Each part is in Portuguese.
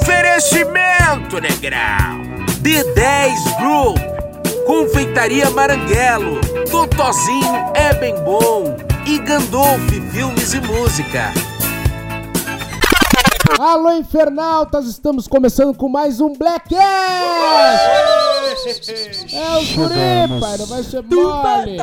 Oferecimento, negrão. D10 Group. Confeitaria Maranguelo. Totozinho é bem bom. E Gandolf Filmes e Música. Alô, infernautas! Estamos começando com mais um Black Ass! É o guri, pai, não vai ser mole!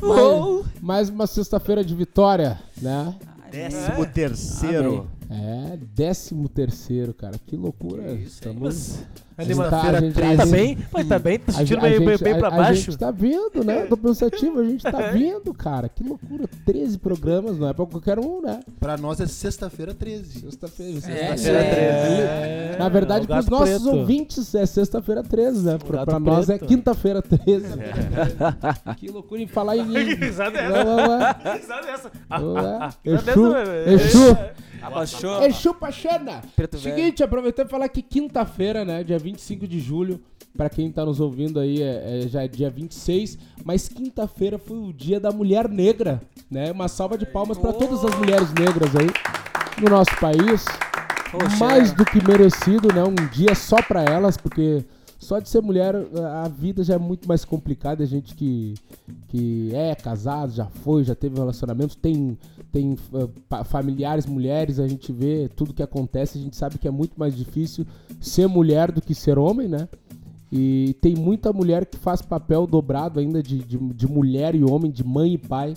Mais, mais uma sexta-feira de vitória, né? Décimo terceiro. É, décimo terceiro, cara. Que loucura. Estamos... É a de gente uma tá- a gente- 13. Tá gente- bem? Mas tá bem? Tá A, sentindo bem, bem, pra a- a baixo? gente tá vindo, né? Tô pensativo, a gente tá vindo, cara. Que loucura. 13 programas, não é pra qualquer um, né? Pra nós é sexta-feira 13. Sexta-feira. Sexta-feira é, Na verdade, É, pros nossos preto. ouvintes é sexta-feira 13, né? Pra, pra nós é quinta-feira 13. que loucura em falar em. Que risada é não, não. Risada é essa? É. risada Exu, é essa, Exu, Abaixou. Exu Pachana. Preto velho. Seguinte, aproveitando e falar que quinta-feira, né, dia 25 de julho, pra quem tá nos ouvindo aí, é, é já é dia 26, mas quinta-feira foi o dia da mulher negra, né? Uma salva de palmas pra todas as mulheres negras aí no nosso país. Poxa, Mais do que merecido, né? Um dia só pra elas, porque só de ser mulher a vida já é muito mais complicada. A gente que, que é casado, já foi, já teve relacionamentos, tem, tem uh, familiares mulheres, a gente vê tudo que acontece, a gente sabe que é muito mais difícil ser mulher do que ser homem, né? E tem muita mulher que faz papel dobrado ainda de, de, de mulher e homem, de mãe e pai.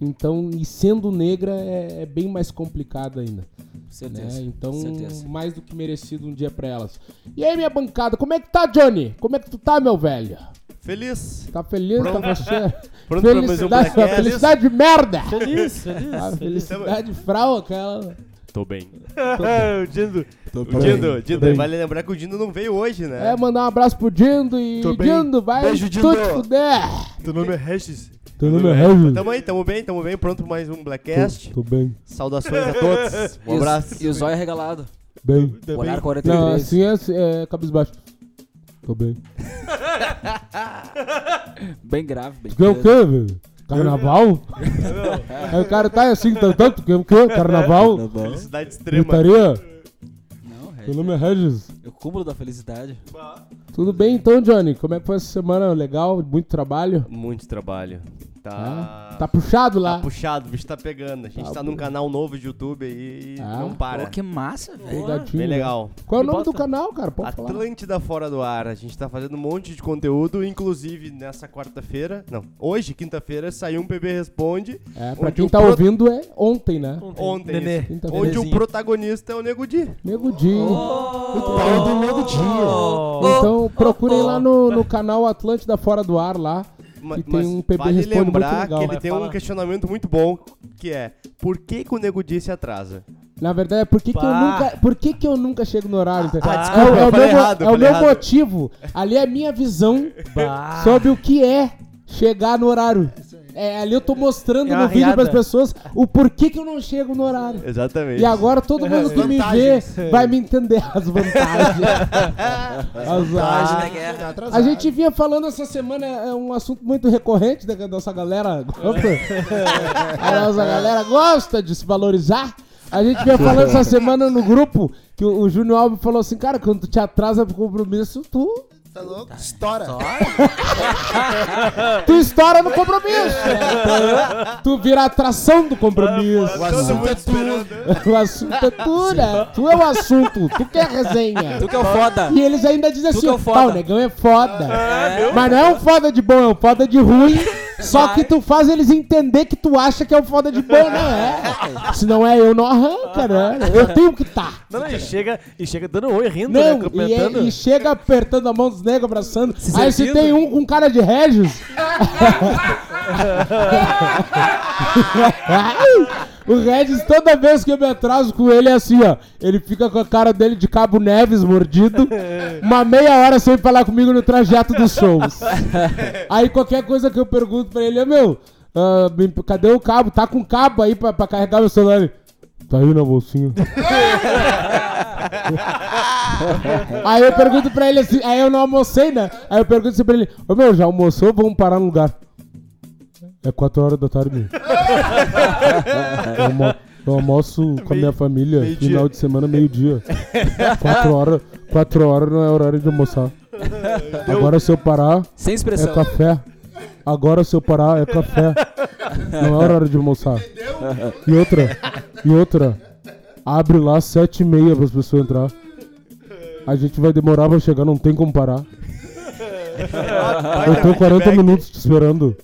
Então, e sendo negra é, é bem mais complicado ainda. certeza. né? Então, certeza. mais do que merecido um dia pra elas. E aí, minha bancada, como é que tá, Johnny? Como é que tu tá, meu velho? Feliz. Tá feliz? Tá você? Pronto pra mais um felicidade, Black Ass. felicidade de merda! Feliz, feliz. A felicidade frau, aquela. Tô bem. o Dindo. O bem, Dindo, tô Dindo, bem. vale lembrar que o Dindo não veio hoje, né? É, mandar um abraço pro Dindo e. Tô bem. Dindo, vai Beijo, tu Dindo. te fuder! Teu nome é Regis. Teu nome é Regis? Tamo aí, tamo bem, tamo bem. Pronto pra mais um Blackcast. Tô, tô bem, Saudações a todos. Um abraço. E o zóio regalado. bem. Olhar Não, 43. assim é, é cabisbaixo. Tô bem. Bem grave, bem Tu quer o quê, velho? Carnaval? Aí o cara tá assim, tanto, tanto, tu quer o quê? Carnaval? Felicidade extrema. Gritaria? Não, Meu Regis. nome é Regis. É o cúmulo da felicidade. Tudo bem então, Johnny? Como é que foi essa semana? Legal? Muito trabalho? Muito trabalho. Tá. Tá puxado Tá lá? puxado, o bicho tá pegando. A gente Tá tá num canal novo de YouTube aí e Ah. não para. Pô, que massa, velho. Ligadinho, Bem né? legal. Qual é o Me nome do bota. canal, cara? Pode falar. Atlântida Fora do Ar. A gente tá fazendo um monte de conteúdo, inclusive nessa quarta-feira. Não, hoje, quinta-feira, saiu um PB Responde. É, pra onde quem o tá pro- ouvindo é ontem, né? Ontem. Nenê. isso. Quinta-feira. Onde o Nenezinho. protagonista é o Nego Di. Nego Di. Pai do Nego Dia. Então procurem lá no, no canal Atlântida Fora do Ar lá. Ma- Que tem um PB vale lembrar legal. que ele Mas tem fala- um questionamento muito bom, que é por que, que o Nego Di se atrasa? Na verdade, por que, que eu nunca. Por que, que eu nunca chego no horário? Ah, é, desculpa, o- é eu o falei meu, errado, é o meu motivo. Ali é a minha visão Bah. sobre o que é chegar no horário. É, ali eu tô mostrando É no vídeo riada. pras pessoas o porquê que eu não chego no horário. Exatamente. E agora todo mundo que me vê Vantagens. vai me entender as vantagens. As- Vantagem a- da guerra. Atrasado. a gente vinha falando essa semana, é um assunto muito recorrente da nossa galera gosta. A nossa galera gosta de se valorizar. A gente vinha falando essa semana no grupo que o, o Júnior Alves falou assim, cara, quando tu te atrasa pro compromisso, tu, Tá louco? Estoura. tu estoura no compromisso. tu vira a atração do compromisso. O assunto é tudo. o assunto é tu, né? Tu é o assunto, tu que é a resenha. Tu que é o foda. E eles ainda dizem Tu assim, que é o ó, foda. "Pá, o negão é foda. É. Mas não é um foda de bom, é um foda de ruim. Só que tu faz eles entender que tu acha que é um foda de bom, não é. Se não é eu, não arranca, né? Eu tenho que tá. Não, não, e chega, e chega dando oi, rindo, né? Não, e, é- e chega apertando a mão dos negros, abraçando. Se Aí se tem um com cara de Regis. o Regis, toda vez que eu me atraso com ele, é assim, ó. Ele fica com a cara dele de Cabo Neves mordido, uma meia hora sem falar comigo no trajeto dos shows. Aí qualquer coisa que eu pergunto pra ele é, meu, me- cadê o cabo? Tá com cabo aí pra, pra carregar meu celular? Tá aí na bolsinha. aí eu pergunto pra ele assim, aí eu não almocei, né? Aí eu pergunto assim pra ele, ô meu, já almoçou? Vamos parar no lugar. É 4 horas da tarde. Vamos- Eu almoço com a minha família, final de semana, meio-dia. quatro horas, quatro horas não é horário de almoçar. Agora se eu parar, Sem é expressão. café. Agora se eu parar, é café. Não é horário de almoçar. E outra, e outra, abre lá sete e meia para as pessoas entrar. A gente vai demorar pra chegar, não tem como parar. Eu tô 40 minutos te esperando.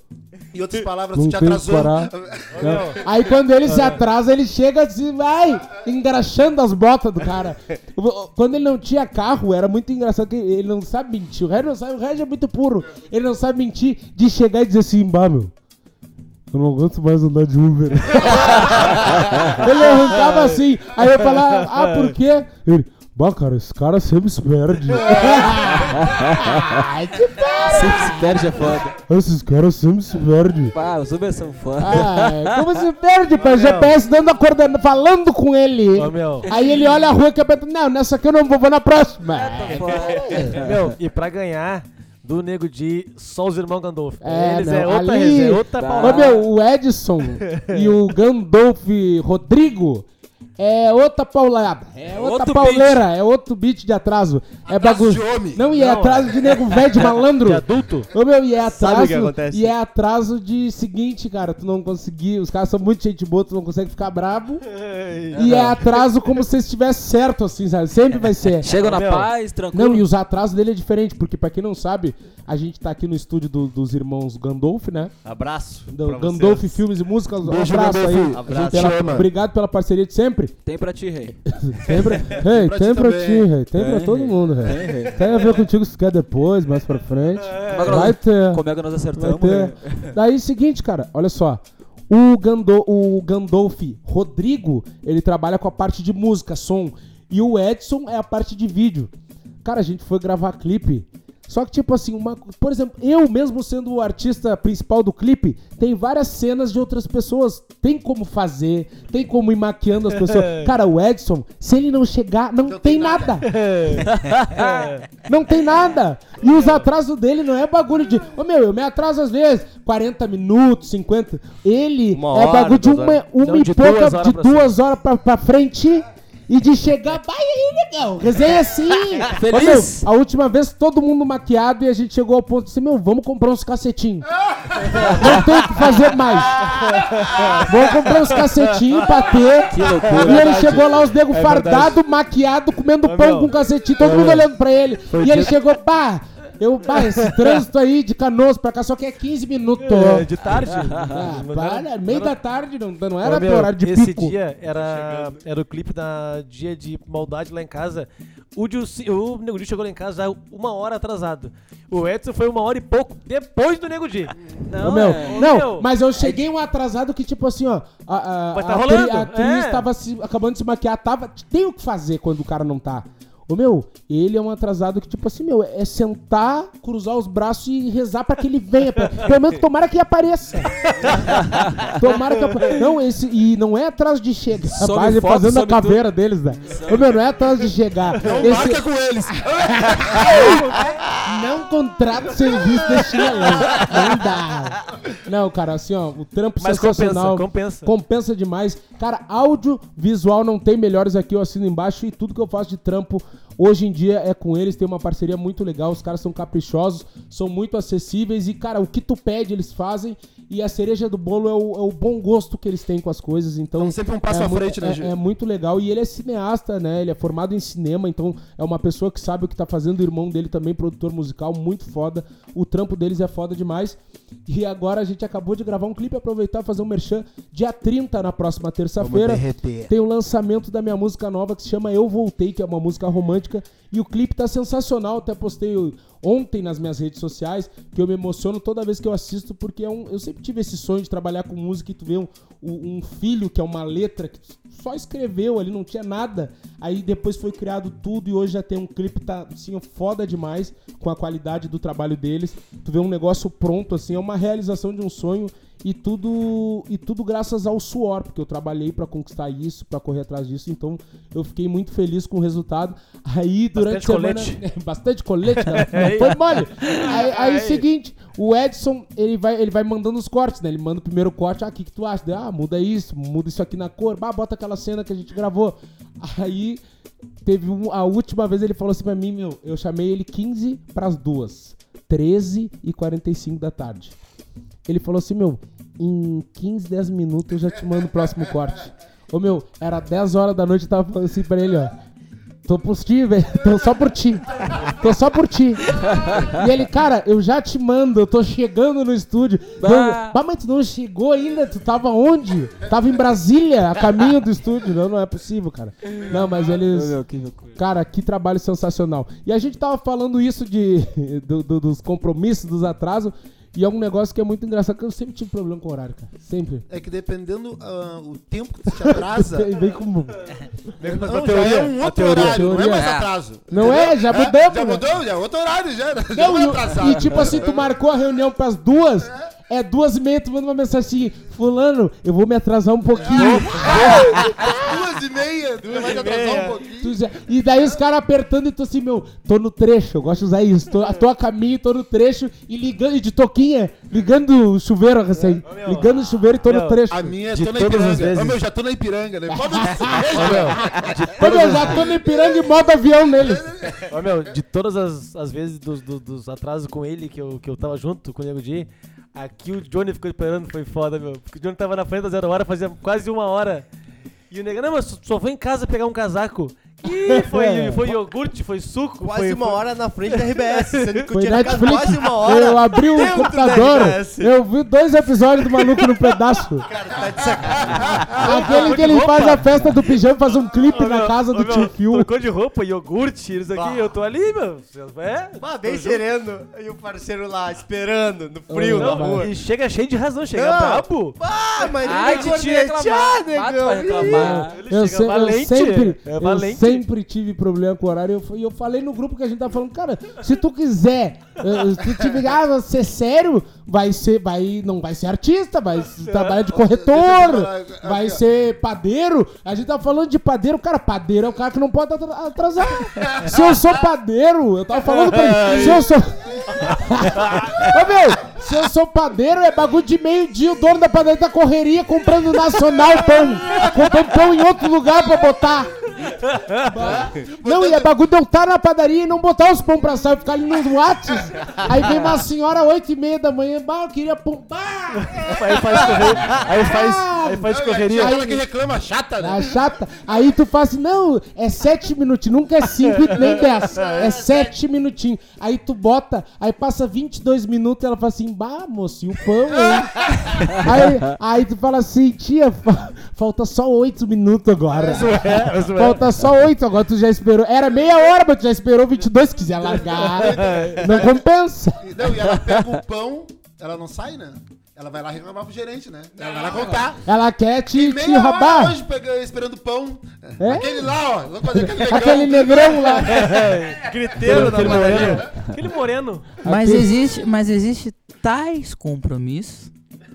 Em outras palavras, Não tu te tem que atrasou. parar. né? Aí quando ele se atrasa, ele chega assim, vai, engraxando as botas do cara. Quando ele não tinha carro, era muito engraçado que ele não sabe mentir. O Regis não sabe, o Regis é muito puro. Ele não sabe mentir de chegar e dizer assim, bah, meu. Eu não aguento mais andar de Uber. ele arrancava assim. Aí eu falava, ah, por quê? Ele, bah, cara, esse cara sempre se perde. Ai, que Sempre se perde é foda. Esses caras sempre se perdem. Pá, os Uber são foda. Ah, como se perde, pai? GPS dando a coordenada, falando com ele. Ô, meu. Aí ele olha a rua que é pra... Não, nessa aqui eu não vou, vou na próxima. Meu, e pra ganhar do Nego Di, só os irmãos Gandolfo. É, Eles não, é outra ali- resenha, outra Tá. Palavra. meu, o Edson e o Gandolf Rodrigo é outra paulada. É outra Outro pauleira, é outro beat de atraso. É bagulho. de homem. Não, e é Não, atraso de nego velho de malandro. De adulto? Ô meu, e é Sabe o que atraso. acontece? E é atraso de seguinte, cara, tu não conseguir. Os caras são muito gente boa, tu não consegue ficar brabo. E é atraso como se estivesse certo, assim, sabe? Sempre vai ser. Chegam na Meu. paz, tranquilo. Não, e os atrasos dele é diferente, porque pra quem não sabe, a gente tá aqui no estúdio do- dos irmãos Gandolf, né? Abraço. Do pra Gandolf vocês. Filmes e Músicas. Um Beijo, abraço aí. Abraço. Pela- obrigado pela parceria de sempre. Tem pra ti, rei. Ei, pra tem ti pra também. ti, rei. Tem pra Tem, todo rei. mundo, rei. Tem, rei. Tem a ver contigo se quer depois, mais pra frente. Como é que nós- Vai ter. Como é que nós Vai acertamos, ter. rei? Daí, seguinte, cara, olha só. O, Gando, o Gandolf Rodrigo, ele trabalha com a parte de música, som. E o Edson é a parte de vídeo. Cara, a gente foi gravar clipe. Só que, tipo assim, uma, por exemplo, eu mesmo sendo o artista principal do clipe, tem várias cenas de outras pessoas. Tem como fazer, tem como ir maquiando as pessoas. Cara, o Edson, se ele não chegar, não, tem, tem nada. Não tem nada. E os atrasos dele não é bagulho de. Ô meu, eu me atraso às vezes 40 minutos, 50. Ele Uma é hora, bagulho de uma, uma Não, e de pouca, duas horas de pra duas horas pra, pra frente. E de chegar, vai aí, negão. Resenha assim. Ô, Feliz. meu, a última vez todo mundo maquiado e a gente chegou ao ponto de assim, meu, vamos comprar uns cacetinhos. Não tem o que fazer mais. Vamos comprar uns cacetinhos pra ter. Que loucura. E ele chegou lá, os nego É fardado, maquiado, comendo Ô, pão meu. com cacetinho, todo mundo olhando pra ele. E ele chegou, pá, eu, pá, esse trânsito aí de canoas pra cá só que é 15 minutos. É, de tarde. Ah, para, meio da tarde, não, não era meu, horário de esse pico. dia era, era o clipe da dia de maldade lá em casa. O, Dilci- o Nego Di chegou lá em casa uma hora atrasado. O Edson foi uma hora e pouco depois do Nego Di. Ô, meu, é- não, meu. mas eu cheguei um atrasado que, tipo assim, ó. A, a, Mas tá a, rolando, a atriz é. tava se, acabando de se maquiar, tava. Tem o que fazer quando o cara não tá. Ô meu, ele é um atrasado que, tipo assim, meu, é sentar, cruzar os braços e rezar pra que ele venha. Pra, pelo menos tomara que apareça. tomara que apareça. Não, esse. E não é atraso de chegar. Rapaz, ele fazendo a caveira deles, né? Ô meu, não é atraso de chegar. Esse, Marca com eles. não contrata serviço de chinelão. Não dá. Não, cara, assim, ó, o trampo Mas sensacional. compensa, compensa. Compensa demais. Cara, áudio, visual não tem melhores aqui, eu assino embaixo e tudo que eu faço de trampo hoje em dia é com eles. Tem uma parceria muito legal, os caras são caprichosos, são muito acessíveis e, cara, o que tu pede eles fazem e a cereja do bolo é o, é o bom gosto que eles têm com as coisas. Então, Então, sempre um passo é à muito- frente, né, é- é muito legal. E ele é cineasta, né? Ele é formado em cinema, então é uma pessoa que sabe o que tá fazendo. O irmão dele também, produtor musical, muito foda. O trampo deles é foda demais. E agora a gente acabou de gravar um clipe, aproveitar e fazer um merchan. Dia 30, na próxima terça-feira, tem o lançamento da minha música nova que se chama Eu Voltei, que é uma música romântica. E o clipe tá sensacional. Até postei ontem nas minhas redes sociais, que eu me emociono toda vez que eu assisto, porque é um, eu sempre tive esse sonho de trabalhar com música e tu vê um um filho que é uma letra que só escreveu ali, não tinha nada. Aí depois foi criado tudo e hoje já tem um clipe tá assim foda demais com a qualidade do trabalho deles. Tu vê um negócio pronto assim, é uma realização de um sonho E tudo, e tudo graças ao suor, porque eu trabalhei pra conquistar isso, pra correr atrás disso. Então eu fiquei muito feliz com o resultado. Aí durante Bastante a semana. Bastante colete, cara. Não foi mole. Aí, aí, seguinte, o Edson, ele vai, ele vai mandando os cortes, né? Ele manda o primeiro corte, ah, o que, que tu acha? Ah, muda isso, muda isso aqui na cor, bah, bota aquela cena que a gente gravou. Aí teve um, a última vez ele falou assim pra mim, meu, eu chamei ele 15 pras duas, 13 e 45 da tarde. Ele falou assim, meu, em 15, 10 minutos eu já te mando o próximo corte. Ô meu, era 10 horas da noite, eu tava falando assim pra ele, ó. Tô por ti, velho. Tô só por ti. Tô só por ti. E ele, cara, eu já te mando, eu tô chegando no estúdio. Bah. Bah, mas tu não chegou ainda? Tu tava onde? Tava em Brasília, a caminho do estúdio. Não, não é possível, cara. Não, mas eles. Cara, que trabalho sensacional. E a gente tava falando isso de, do- do- dos compromissos, dos atrasos. E é um negócio que é muito engraçado, que eu sempre tive problema com o horário, cara. Sempre. É que dependendo ah, o tempo que tu te atrasa. Vem como. não, já é um outro horário, não é Teoria. mais É. atraso. Não entendeu? é, já mudou, Já né? mudou, já é outro horário, já. já Não, não é e, atrasado. e tipo assim, tu marcou a reunião pras duas, é duas e meia, tu manda uma mensagem assim, fulano, eu vou me atrasar um pouquinho. Duas e meia, tu vai te atrasar um pouquinho. Já- E daí os caras apertando e tu assim, meu, tô no trecho, eu gosto de usar isso. Tô, tô a caminho, tô no trecho e ligando, e de toquinha, ligando o chuveiro recém. meu, ligando o chuveiro e tô no meu, trecho. A minha é De tô na todas as Ipiranga. vezes. Ô, meu, já tô na Ipiranga, né? Pode Ô, meu, já tô no Ipiranga e modo avião nele. Ó, meu, de todas as, as vezes dos, dos, dos atrasos com ele que eu, que eu tava junto com o Nego Di, aqui o Johnny ficou esperando, foi foda, meu. Porque o Johnny tava na frente da zero hora, fazia quase uma hora. E o Nego, não, mas só foi em casa pegar um casaco. E foi, foi iogurte, foi suco. Quase foi, uma foi- hora na frente da RBS, sendo que eu Foi tinha Netflix. quase uma hora. Eu abri o computador, eu vi dois episódios do Maluco no Pedaço. Cara, tá de sacanagem. Aquele que ele faz a festa do pijama, faz um clipe Ô, na meu, casa ô, do meu, tio Phil. Trocou de roupa, iogurte, isso aqui, Bah. eu tô ali, meu. É? Ah, bem sereno. E o parceiro lá, esperando, no frio, Não, na rua. E chega cheio de razão, chega Não. brabo. Ah, mas ele de vai te reclamar. cornetear, negão. Eu, sempre, é valente. Sempre tive problema com o horário. Eu, e eu falei no grupo que a gente tá falando, cara, se tu quiser, eh, se tu tiver, ah, ser sério, vai ser, vai, não vai ser artista, vai trabalhar de corretor, vai ser padeiro. A gente tá falando de padeiro, cara, padeiro é o cara que não pode atra- atrasar. se eu sou padeiro, eu tava falando pra ele, se eu sou... Ô meu, se eu sou padeiro, é bagulho de meio-dia, o dono da padaria tá correria comprando nacional pão. Comprando pão em outro lugar pra botar. Não, e é bagulho de eu estar na padaria e não botar os pão pra sair, ficar ali nos Whats. Aí vem uma senhora às 8 e meia da manhã, bah, eu queria pão. Bah! Aí faz correria. Aí faz, aí faz correria. Aquela que reclama chata, né? A chata. Aí tu faz assim, não, é 7 minutinhos, nunca é 5 e nem 10. É 7 minutinhos. Aí tu bota, aí passa 22 minutos e ela fala assim, bah, moço, e o pão, hein? aí, aí tu fala assim, tia, fa- falta só 8 minutos agora. É, ué. Falta só 8, agora tu já esperou. Era meia hora, mas tu já esperou 22. Se quiser largar, não compensa. E- Não, e ela pega o pão, ela não sai, né? Ela vai lá reclamar pro gerente, né? Ela vai lá contar. Ela quer te, E te roubar. hoje pega- esperando pão. É? Aquele lá, ó. Aquele negrão lá. Griteiro da Aquele moreno. Aquele moreno. Mas existe, mas existe tais compromissos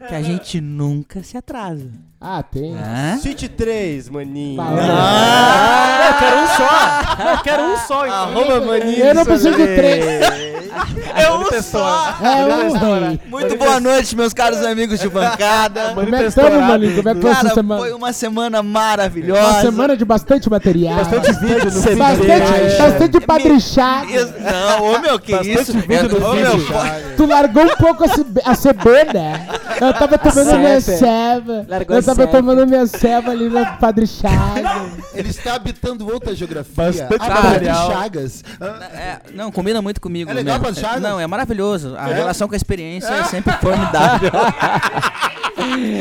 que a gente nunca se atrasa. Ah, tem. Hã? City 3, maninho. Ah, eu quero um só. Eu quero um só. então. Arroba maninho. Eu não preciso de três. É um só! É um rei. Muito boa noite, meus caros amigos de bancada. Como é que estamos, maninho? Como é que foi essa Cara, semana? foi uma semana maravilhosa. Uma semana de bastante material. Bastante vídeo no feed Bastante, bastante padrinchado. Isso- Não, ô meu, que Bastante isso? vídeo no ô, meu. Tu largou um pouco a, cebe- a cebona. Eu tava tomando minha ceva. Largou Eu tava tomando minha ceva ali no Padre Chagas. Ele está habitando outra geografia. Bastante a Padre material. Chagas. Ah, É, não, combina muito comigo. É legal, Não, é maravilhoso. A relação com a experiência é sempre formidável.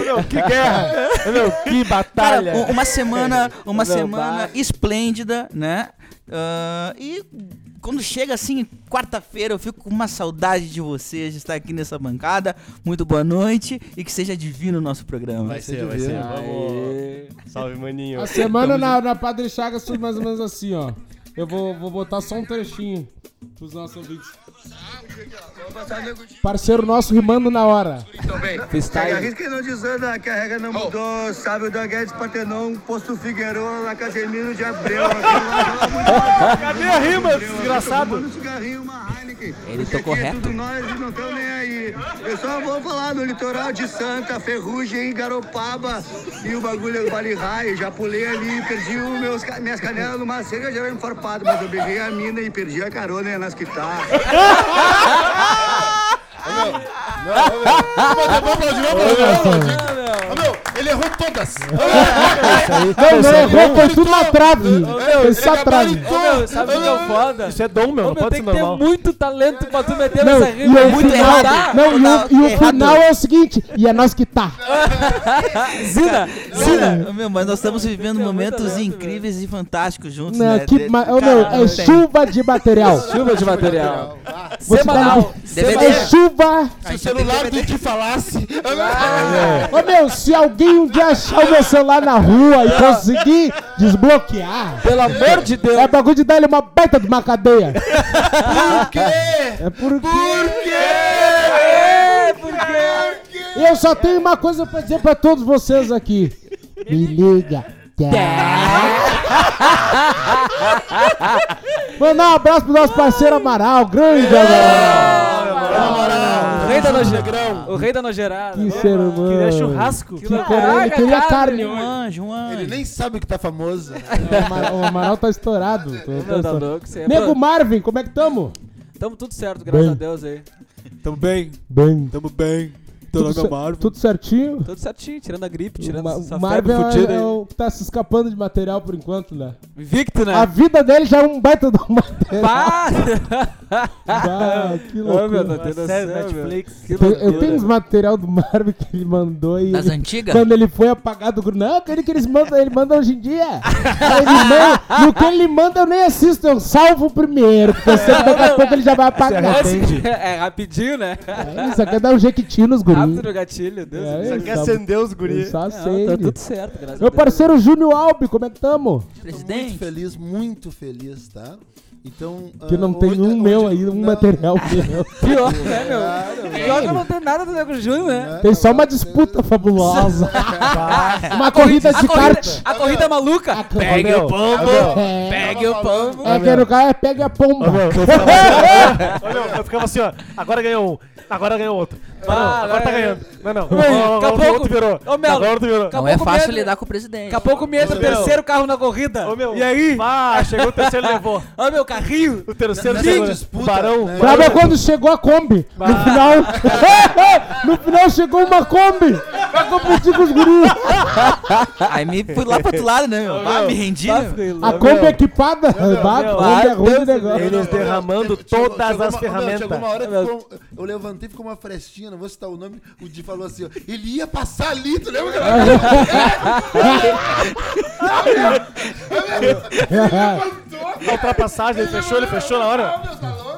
Meu, que guerra. Meu, que Cara, batalha. u- uma semana, uma Não, semana esplêndida, né? Ah, e quando chega assim, quarta-feira, eu fico com uma saudade de vocês, de estar aqui nessa bancada. Muito boa noite e que seja divino o nosso programa. Vai ser, vai ser. Vamos. Salve, maninho. A semana na, na Padre Chagas foi mais ou menos assim, ó. Eu vou, vou botar só um trechinho pros nossos ouvintes. Parceiro nosso rimando na hora. Freestyle. que não desanda, que a regra não mudou. Sabe o Guedes Partenon, Posto Figueiredo, na Casemiro de Abreu. Cadê a rima, desgraçado? Um cigarrinho, uma Heineken. Ele tocou reto. tudo nós e não estão nem aí. Eu só vou falar no litoral de Santa, Ferrugem, Garopaba e o bagulho do Vale Raio. Já pulei ali e perdi os meus, minhas canelas numa cerca, já era enfarpado. Mas eu beijei a mina e perdi a carona nas guitarras. Vamos aplaudir, vamos aplaudir. Ô, meu, ele errou todas. Não, não errou, foi tudo na trave. Foi só trave. Sabe o que é foda? Isso é dom, meu. Não pode tem ser que ter normal. muito talento pra tu meter nessa e rima. muito errado. não, e o, e final é o seguinte, e é nós que tá. Zina, Zina. Meu, mas nós estamos vivendo Tem momentos incríveis e fantásticos juntos, né? é não tem. chuva de material. Chuva de material. Te Semanal. um-. É chuva. Se o celular do que falasse. Ô meu, se alguém um dia achar o meu celular na rua e conseguir desbloquear, Pelo amor de Deus. é bagulho de dar ele uma baita de uma cadeia. Por quê? É porque. É, porque... Eu só tenho uma coisa pra dizer pra todos vocês aqui. Me liga. Mandar um abraço pro nosso parceiro Amaral, grande Amaral. O rei da nojeirada. O rei da nojeirada. Que ser humano. Queria churrasco. Que queria, ele queria carne Um anjo, um anjo. Ele nem sabe que tá famoso. O Amaral, o Amaral tá estourado. Tá louco. É Nego Marvin, como é que tamo? Tamo tudo certo, graças Bem. a Deus aí. Tamo bem, Bem. tamo bem. Tudo, cer- tudo certinho? Tudo certinho, tirando a gripe, tirando essa o Marvin febre fudida é, é o que tá se escapando de material por enquanto, né? Invicto, né? A vida dele já é um baita do material. Pá! Ah, que Ô, loucura. meu, não tem Uma série noção, Netflix. meu. Que loucura. eu tenho uns material do Marvin que ele mandou e Das ele- antigas? quando ele foi apagar do grupo. Não, aquele que eles mandam, ele manda hoje em dia. Ele manda- no que ele manda eu nem assisto, eu salvo primeiro, porque eu sei que daqui a pouco ele já vai apagar. Esse- É rapidinho, né? É, Isso aqui é dar um jequiti nos guris. Rápido no gatilho, Deus É, céu. aqui Quer acender os guris. só Não, tá tudo certo, graças a Meu Deus. parceiro Júnior Albi, como é que tamo? Muito Presidente. feliz, muito feliz, tá? Então. Que ah, não tem hoje- um hoje- meu aí, um não, material meu. Pior, né, meu? Pior que eu não tenho nada do Nego Júnior, né? Tem só uma disputa fabulosa. uma corrida de a corrida, kart. a corrida maluca. Pegue meu, o pombo. Pegue o pombo. é que no cara é pega a pomba. Eu ficava assim, eu ficava assim, ó. Agora ganhou um. Agora ganhou outro. Não, não, Ah, agora tá é- ganhando. Não, não. Daqui a pouco- outro virou. Ô, Melo, Agora outro virou. Não é fácil lidar com o presidente. Daqui a pouco me entra o terceiro carro na corrida. Ô, meu. E aí? Ah, chegou o terceiro e levou. Ó, meu carrinho. O terceiro chegou. disputa, o barão. né? Brabo é quando chegou a Kombi. No final. no final chegou uma Kombi. Pra competir com os guris. Aí me fui lá pro outro lado, né, meu? Ah, me rendi, Tá A meu. Kombi equipada. Bah, meu, Kombi é ai, ruim negócio. Eles derramando todas as ferramentas. Chegou uma hora que ficou, eu levantei e ficou uma frestinha, não vou citar o nome. O Di falou assim: ó, ele ia passar ali, tu lembra? A ultrapassagem, ele fechou, ele fechou na hora.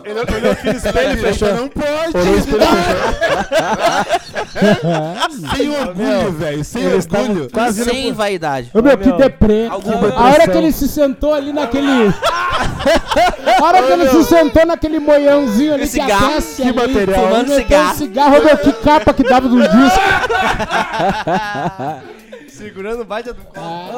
Ele olhou aqui no espelho e fechou. Não pode! Olhou o espelho e Sem orgulho, velho, sem orgulho. Quase Sem vaidade. Ô, meu, que meu. deprê. Alguma A hora que ele se sentou ali naquele. A hora que ele se sentou naquele moiãozinho ali que Cigarro, aquece que ali, material. Fumando um cigarro. cigarro, meu, que capa que dava do disco. Segurando o baita do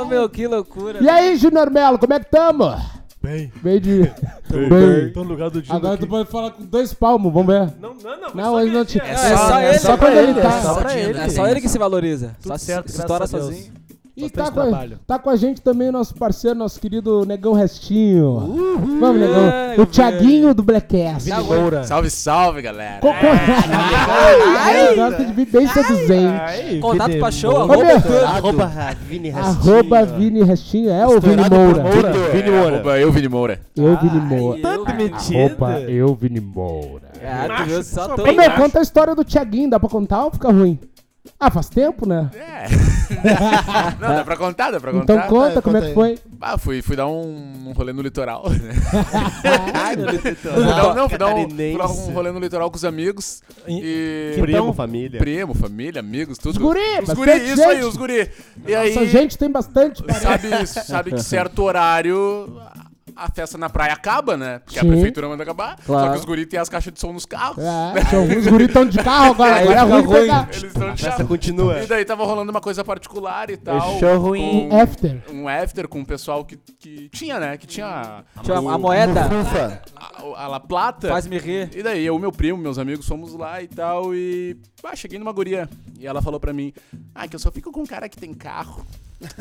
Ô, meu, que loucura. E aí, Júnior Melo, como é que tamo? Bem. Bem de. Bem. Tô no lugar do Dino Agora aqui. tu pode falar com dois palmos, vamos ver. Não, não, não. Não, ele não te. É só é ele, só é quando pra ele ele, tá. é só ele. É só ele que se valoriza. Tudo Só certo, se estoura sozinho. E tá com, a, tá com a gente também o nosso parceiro, nosso querido Negão Restinho. Vamos, Negão. Ai, o Thiaguinho do Blackcast. Salve, salve, galera. Co- co- Ai, gosta de vir bem seduzente. Ai, Contato pra show, arroba. Arroba Vini Arroba Vini Restinho. É o Vini Moura. Vini É, Moura. arroba eu, Vini Moura. Eu, Vini Moura. eu- Tá metido. Arroba eu, Vini Moura. Ah, tu viu só meu, conta a história do Thiaguinho. Dá pra contar ou fica ruim? Ah, faz tempo, né? É. Não, dá pra contar, dá pra contar. Então conta é, como é que aí. foi. Ah, fui, fui dar um, um rolê no litoral. né? Ai, Fui dar- não, fui dar, um, fui dar um rolê no litoral com os amigos. E. Primo, Então, família. Primo, família, amigos, tudo. Os guri, Os guri, isso aí, gente. os guri. E Essa aí, gente tem bastante. parece. sabe, sabe que certo horário a festa na praia acaba, né? Porque Sim. a prefeitura manda acabar. Só Claro. que os guris têm as caixas de som nos carros. É, tinha alguns guris tão de carro agora, Aí agora é ruim ruim. pegar. Eles estão de Festa chapa. continua. E daí tava rolando uma coisa particular e tal. Show ruim. com- After. Um after com o pessoal que, que tinha, né? Que tinha Tinha o- a moeda. Ufa. a, a La Plata. Faz-me rir. E daí, eu, meu primo, meus amigos fomos lá e tal, e. Ah, cheguei numa guria. E ela falou pra mim: Ah, que eu só fico com um cara que tem carro.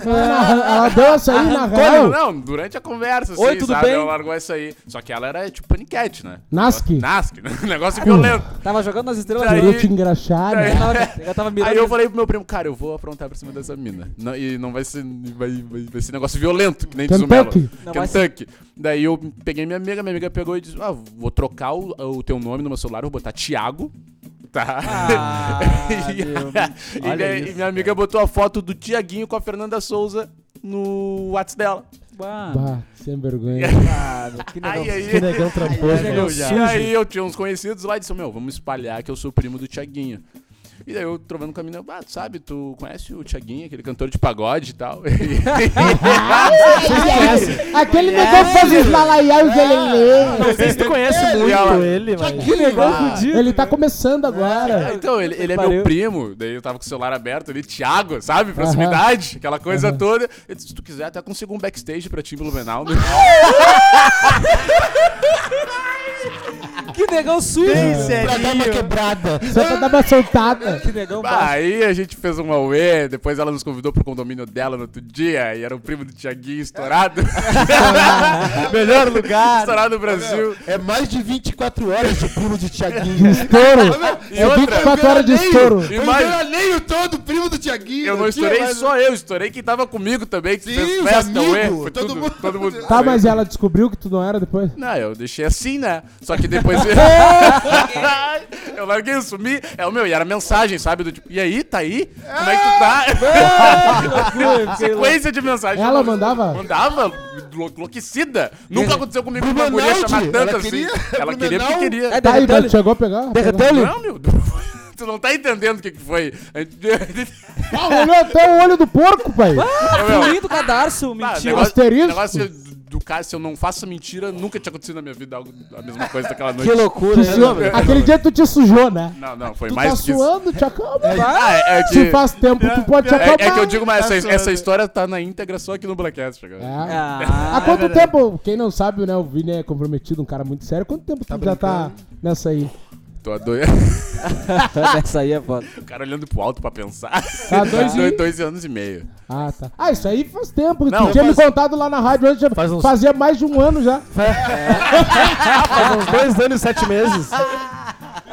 Ela, essa aí na real. não, durante a conversa, Oi, assim, tudo sabe? bem? Ela largou essa aí. Só que ela era tipo paniquete, né? Nasque. Nasque, né? Negócio violento. Tava jogando nas estrelas. Daí- Queria te engraxar, daí- né? Tava- tava mirando. Aí eu falei pro meu primo, cara, eu vou aprontar pra cima dessa mina. Não- e não vai ser. Vai, vai, vai ser negócio violento, que nem diz o Melo. Kentucky. Não, vai Kentucky. Daí eu peguei minha amiga, minha amiga pegou e disse: Ah, vou trocar o, o teu nome no meu celular, vou botar Thiago. Tá? Ah, e, meu, e olha minha, isso, e minha amiga botou a foto do Tiaguinho com a Fernanda Souza no WhatsApp dela. Bah. Bah, sem vergonha. Que. Aí, aí, negão tramposo. e sujo. aí eu tinha uns conhecidos lá e disse, meu, vamos espalhar que eu sou primo do Tiaguinho. E daí eu trovando com a mina, ah, sabe, tu conhece o Tiaguinho, aquele cantor de pagode e tal. Aquele negócio faz os lalaiá e os lelelê. Não sei se tu conhece muito ela- ele, mas. Que negócio fudido. Ele tá começando agora. então, ele, ele é meu primo, daí eu tava com o celular aberto ali, Thiago, sabe? Proximidade, aquela coisa toda. Eu disse, se tu quiser, até consigo um backstage pra ti em Blumenau. Que negão sujo. Pra dar uma quebrada. Só pra dar uma soltada. Que negão Bah, baixo. aí a gente fez um auê, depois ela nos convidou pro condomínio dela no outro dia, e era o primo do Tiaguinho estourado. Melhor lugar. estourado no Brasil. É mais de 24 horas de primo de Tiaguinho. Estouro. É outra, 24 horas de estouro. E Foi mais- o todo, primo do Tiaguinho. Eu não estourei só eu, estourei quem tava comigo também, que Sim, fez festa, Foi todo tudo, mundo. todo mundo. Tá, mas ela descobriu que tu não era depois? Não, eu deixei assim, né? Só que depois. eu larguei, eu sumi. É o meu, e era mensagem, sabe? Do tipo, e aí, tá aí? Como é que tu tá? Sequência de mensagem. Ela mandava? Mandava, lou- enlouquecida. Nunca aconteceu comigo com uma mulher chamar tanto assim. Ela queria porque queria. É, Tá aí, mas chegou a pegar? Derreteu-lhe? Não, meu. Tu não tá entendendo o que, que foi. Ah, olhou até o olho do porco, pai. Ô, meu, Fluindo cadarço, Ah, mentira. negócio, Asterisco. negócio do, cara, se eu não faço mentira, nunca tinha acontecido na minha vida algo, a mesma coisa daquela noite. Que loucura, né? su- Aquele dia tu te sujou, né? Não, não, foi Tu mais tá que isso. suando, te acalma. Ah, é, é Se que, faz tempo, tu pode te é, acalmar. é que eu digo, mas essa, suando. essa história tá na íntegra só aqui no Blackcast. agora. É. Ah, Há quanto é verdade. tempo, quem não sabe, né, o Vini é comprometido, um cara muito sério. Quanto tempo tu já tá nessa aí? Tô a dois, Essa aí é foda. o cara olhando pro alto pra pensar. Tá, dois dois, e- dois anos e meio. Ah, tá. Ah, isso aí faz tempo. Não, tu tinha faz- me contado lá na rádio antes, já Faz uns- fazia mais de um ano já. Faz uns dois anos e sete meses.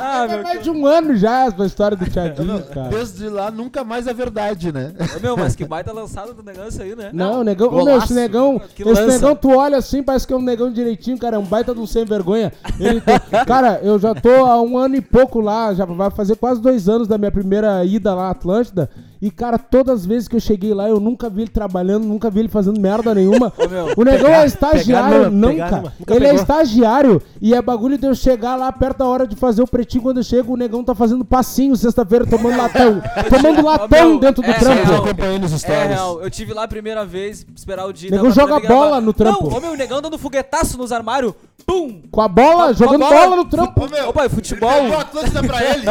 Ah, meu. mais de um ano já essa história do Thiaguinho, cara. Desde lá, nunca mais a verdade, né? Ô, Meu, mas que baita lançada do negócio aí, né? Não, negão, ô, meu, esse negão, Que esse lança. negão tu olha assim, parece que é um negão direitinho, cara, é um baita de um sem vergonha. Ele tem- cara, eu já tô há um ano e pouco lá, já vai fazer quase dois anos da minha primeira ida lá à Atlântida. E, cara, todas as vezes que eu cheguei lá, eu nunca vi ele trabalhando, nunca vi ele fazendo merda nenhuma. meu, o negão pegar- é estagiário, numa- não, numa- nunca Ele é pegou. estagiário e é bagulho de eu chegar lá perto da hora de fazer o pretinho. Quando eu chego, o negão tá fazendo passinho sexta-feira, tomando latão. tomando latão meu, dentro do é trampo. real. acompanhando os É real, eu tive lá a primeira vez, esperar o dia. Negão joga gravar. bola no trampo. Não, ô meu, o negão dando foguetaço nos armários. Pum! Com a bola, Com a jogando bola. bola no trampo. Ô, meu, Opa, ele futebol? pegou a pra ele.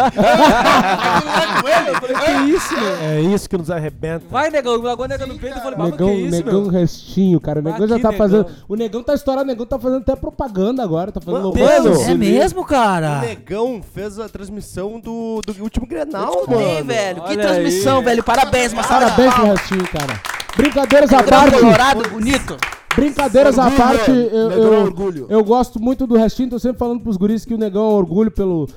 Ele. Eu falei, que isso, meu? É isso que nos arrebenta. Vai, negão, agora negão no peito, eu falei, mas Negão, que isso, negão meu? restinho, cara. O negão Ah, já que tá negão. fazendo. O negão tá estourado, o negão tá fazendo até propaganda agora. Tá fazendo. Deus, É mesmo, cara? O Negão fez a transmissão do, do último Grenal, mano. velho, que Olha transmissão, aí. velho. Parabéns, de Parabéns pro restinho, cara. Brincadeiras à parte. colorado, bonito. Brincadeiras à parte, eu, negão é eu, orgulho. eu gosto muito do restinho, tô sempre falando pros guris que o negão é orgulho pelo.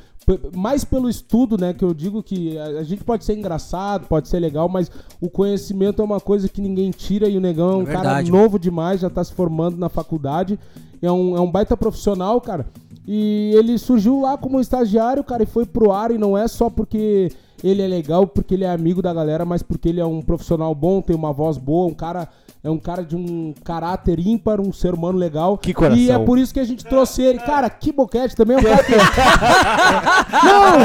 Mais pelo estudo, né? Que eu digo que a, gente pode ser engraçado, pode ser legal, mas o conhecimento é uma coisa que ninguém tira e o negão é um É cara verdade. novo demais, já tá se formando na faculdade. É um, é um baita profissional, cara. E ele surgiu lá como estagiário, cara, e foi pro ar, e não é só porque ele é legal, porque ele é amigo da galera, mas porque ele é um profissional bom, tem uma voz boa, um cara É um cara de um caráter ímpar, um ser humano legal. Que coração. E é por isso que a gente trouxe ele. Cara, que boquete também é um cara que... Não!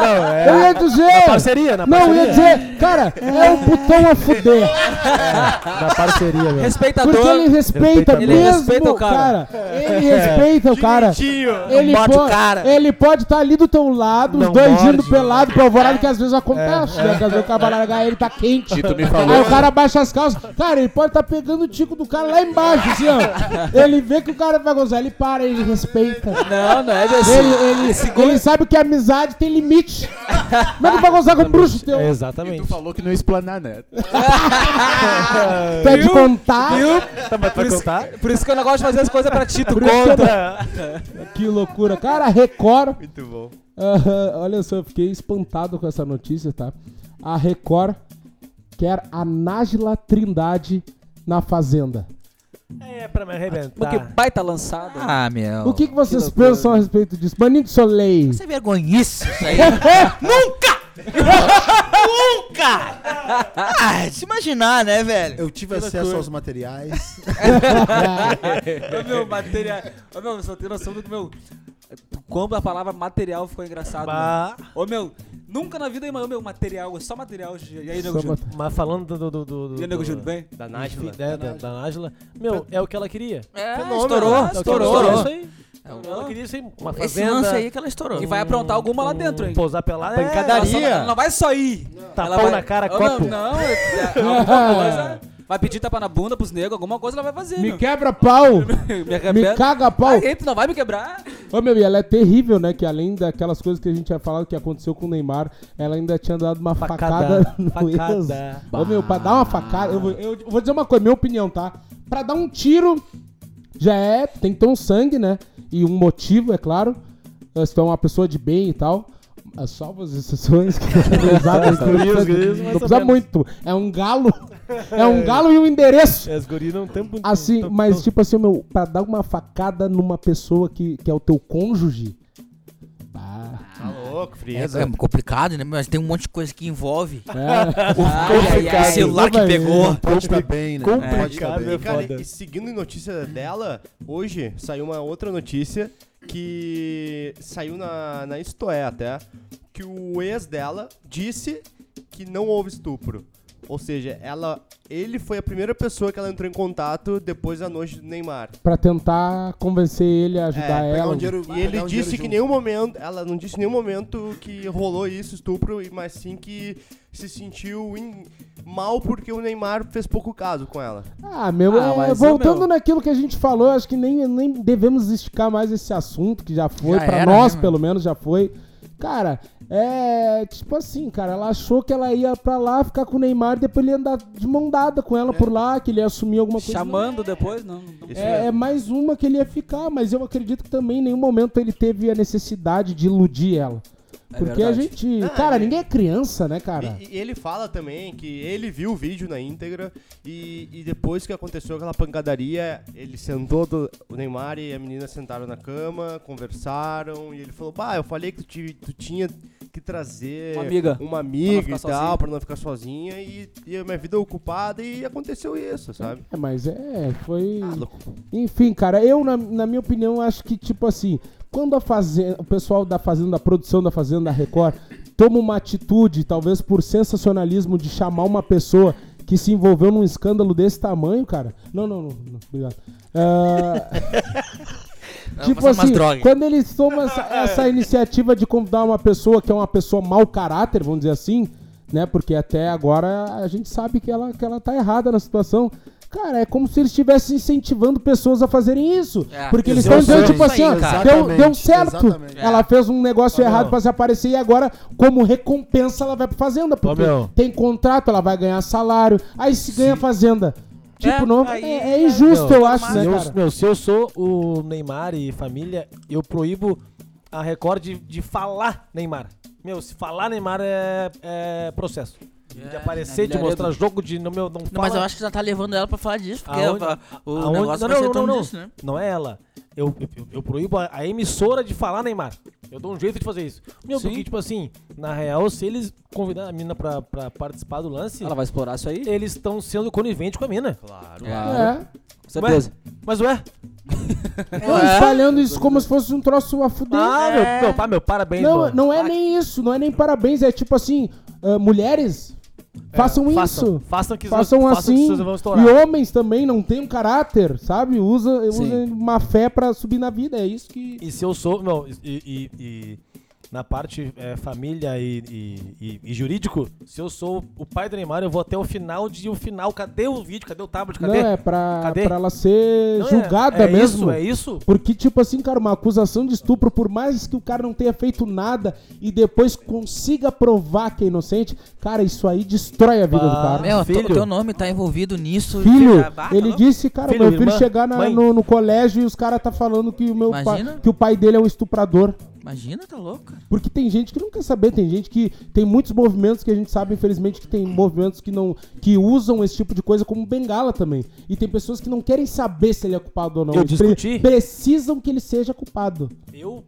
Não, é. Eu ia dizer... Na parceria, na Não, eu ia parceria. dizer... Cara, é um botão a fuder. Na parceria, meu. Respeitador. Porque ele respeita Respeitador. mesmo, Ele respeita o cara. Ele respeita o cara. Ele, Morde po- o cara. ele pode estar ali do teu lado, os Não dois morde. indo pelado pro alvorado, que às vezes acontece, né? Que às vezes o cara vai largar ele, tá quente. Tu me Aí falou. o cara baixa as calças. Cara, ele pode estar pegando o tico do cara lá embaixo, assim, ó. Ele vê que o cara vai gozar, ele para, ele respeita. Não, não é desse. Ele, ele, ele sabe que a amizade tem limite. Como é que vai gozar com um bruxo teu? É, E tu Exatamente. falou que não ia explanar, né? Tu é de contar. Viu? Tá, mas tu vai contar? Por isso que eu não gosto de fazer as coisas pra ti, tu Por isso que conta. Que loucura. Cara, Record. Muito bom. Aham, olha só, eu fiquei espantado com essa notícia, tá? A Record quer a Nájila Trindade na Fazenda. É pra me arrebentar. Porque baita lançada. Ah, meu. O que, que vocês loucura. pensam a respeito disso? Maninho de Soleil. Isso é vergonhice, isso aí. Nunca! Nunca! Ah, se imaginar, né, velho? Eu tive acesso aos materiais. Ô, meu, material. Ô, meu, só tem noção do que, meu. Como a palavra material ficou engraçado. Bah. mano. Ô, meu, nunca na vida, ô, meu, material, só material. E aí, Nego Júnior? Mas falando do. do, do, do E aí, Nego Júnior, vem? Da Nájila. É, da, da Nájila. Meu, é o que ela queria. É, Fenômeno, estourou, né? É o que estourou. ela queria, isso aí. Estourou. Ela queria isso aí. Uma Esse fazenda. lance aí que ela estourou. E vai aprontar alguma lá dentro, hein? Pousar pelada. Pancadaria. Ela, só- ela não vai só ir. Tapão vai- na cara, Ô, copo. Não, não. é- é-. Vai pedir tapa na bunda pros negros, alguma coisa ela vai fazer. Me meu. quebra pau. me Me caga pau. Ai, tu não vai me quebrar? Ô meu, e ela é terrível, né? Que além daquelas coisas que a gente tinha falado que aconteceu com o Neymar, ela ainda tinha dado uma facada, Facada. no Facada. ex. Ô meu, pra dar uma facada, eu vou, eu vou dizer uma coisa, minha opinião, tá? Pra dar um tiro, já é, tem que ter um sangue, né? E um motivo, é claro. Se tu é uma pessoa de bem e tal. As salvas exceções que mais não precisa muito. É um galo. É um galo e um endereço. As gurias não tem. Assim, tão- mas tão- tipo assim, meu, pra dar uma facada numa pessoa que, que é o teu cônjuge. Ah, Tá louco, É, frieza. é complicado, né? Mas tem um monte de coisa que envolve. é. Ai, ai, ai, celular que pegou. Pode estar bem, né? Complicado, bem. é Cara, e seguindo notícia dela, hoje saiu uma outra notícia que saiu na, na Istoé até, que o ex dela disse que não houve estupro. Ou seja, ela, ele foi a primeira pessoa que ela entrou em contato depois da noite do Neymar. Pra tentar convencer ele a ajudar É, ela. um dinheiro, E ele um disse que em junto. nenhum momento, ela não disse em nenhum momento que rolou isso, estupro, mas sim que se sentiu em- mal porque o Neymar fez pouco caso com ela. Ah, meu, Ah, é, mas, ô, voltando meu. naquilo que a gente falou, acho que nem, nem devemos esticar mais esse assunto, que já foi, Já pra nós né, pelo menos já foi. Cara, é tipo assim, cara, ela achou que ela ia pra lá ficar com o Neymar, depois ele ia andar de mão dada com ela por lá, que ele ia assumir alguma coisa. Chamando depois? Não. não. É, é mais uma que ele ia ficar, mas eu acredito que também em nenhum momento ele teve a necessidade de iludir ela. É Porque a gente. Ah, cara, ele- ninguém é criança, né, cara? E, e ele fala também que ele viu o vídeo na íntegra e, e depois que aconteceu aquela pancadaria, ele sentou, do- o Neymar e a menina sentaram na cama, conversaram e ele falou: Bah, eu falei que tu, ti- tu tinha que trazer Uma amiga. uma amiga e tal, sozinha. pra não ficar sozinha e, e a minha vida ocupada e aconteceu isso, sabe? É, mas é, foi. Ah, louco. Enfim, cara, eu, na, na minha opinião, acho que, tipo assim, quando a fazenda, o pessoal da fazenda, da produção da fazenda da Record, toma uma atitude, talvez por sensacionalismo, de chamar uma pessoa que se envolveu num escândalo desse tamanho, cara. Não, não, não, não obrigado. Ah, tipo assim, quando eles tomam essa, essa iniciativa de convidar uma pessoa que é uma pessoa mau caráter, vamos dizer assim, né? Porque até agora a gente sabe que ela, que ela tá errada na situação. Cara, é como se eles estivessem incentivando pessoas a fazerem isso. É, porque eles estão é dizendo, tipo aí, assim, ó, cara. deu, deu certo. exatamente. Ela fez um negócio Ô, errado meu. pra se aparecer e agora, como recompensa, ela vai pra fazenda. Porque meu. tem contrato, ela vai ganhar salário. Aí se ganha fazenda. Tipo, É, não, aí- é, é injusto, Meu, eu acho, né, Se eu, cara? meu, se eu sou o Neymar e família, eu proíbo a Record de, de falar Neymar. Meu, se falar Neymar é, é processo. De aparecer, de mostrar jogo, de não, meu, não, Não, mas eu acho que já tá levando ela pra falar disso, porque Aonde- ela- o Aonde- negócio não, vai não, ser não, não, disso, né? Não é ela. Eu, eu, eu proíbo a, a emissora de falar Neymar. Eu dou um jeito de fazer isso. Meu, Sim. porque, tipo assim, na real, se eles convidar a mina pra, pra participar do lance, Ela vai explorar isso aí? eles estão sendo coniventes com a mina. Claro. Claro. É. Com certeza. Mas ué? Estão espalhando isso como se fosse um troço a fuder. Ah, meu, meu, pá, meu, parabéns, Não, mano. não é nem isso, não é nem parabéns, é tipo assim, ah, mulheres, façam façam, isso. façam que- façam façam que assim. estourar. E homens também não tem um caráter, sabe? Usa, usa uma fé pra subir na vida, é isso que... E se eu sou. Não, e, e- e na parte é, família e, e- e- e jurídico, se eu sou o pai do Neymar, eu vou até o final de o final. Cadê o vídeo? Cadê o tablet? Cadê? Não, é pra, Cadê? pra ela ser Não, é- julgada é mesmo. Isso, é isso? Porque, tipo assim, cara, uma acusação de estupro, por mais que o cara não tenha feito nada e depois consiga provar que é inocente, cara, isso aí destrói a vida do Bah. cara. Meu, o filho. teu nome tá envolvido nisso. Filho, bah, tá ele disse, cara, Filho, meu filho irmã, chegar na- no, no colégio e os caras tá falando que o meu pai, que o pai dele é um estuprador. Imagina, tá louco. Porque tem gente que não quer saber, tem gente que tem muitos movimentos que a gente sabe, infelizmente, que tem movimentos que não que usam esse tipo de coisa como bengala também. E tem pessoas que não querem saber se ele é culpado ou não. Eu Eles discuti. precisam que ele seja culpado. Eu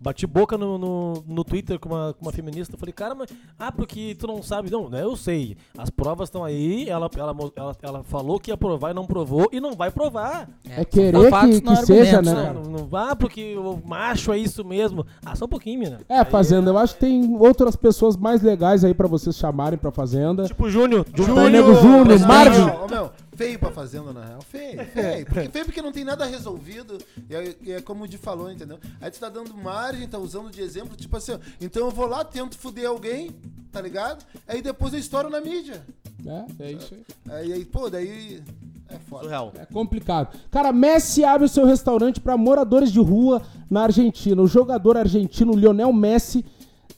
bati boca no, no, no Twitter com uma, com uma feminista. Falei, cara, mas. Ah, porque tu não sabe. Não, né? Eu sei. As provas estão aí. Ela, ela, ela, ela falou que ia provar e não provou. E não vai provar. É, querer fatos, que, não que seja, né, cara? Não, não vá porque o macho é isso mesmo. Ah, só um pouquinho, mina. É, Fazenda, eu acho que tem outras pessoas mais legais aí pra vocês chamarem pra Fazenda. Tipo o Júnior. Júnior, Nego Júnior, Presidente. Marvin. Não, ô, meu, feio pra fazenda, na real. Feio, feio. Porque, feio porque não tem nada resolvido. E é, e é como o Di falou, entendeu? Aí tu tá dando margem, tá usando de exemplo, tipo assim, ó, então eu vou lá, tento fuder alguém, tá ligado? Aí depois eu estouro na mídia. É, é isso aí. Aí, aí pô, daí é foda. Surreal. É complicado. Cara, Messi abre o seu restaurante para moradores de rua na Argentina. O jogador argentino Lionel Messi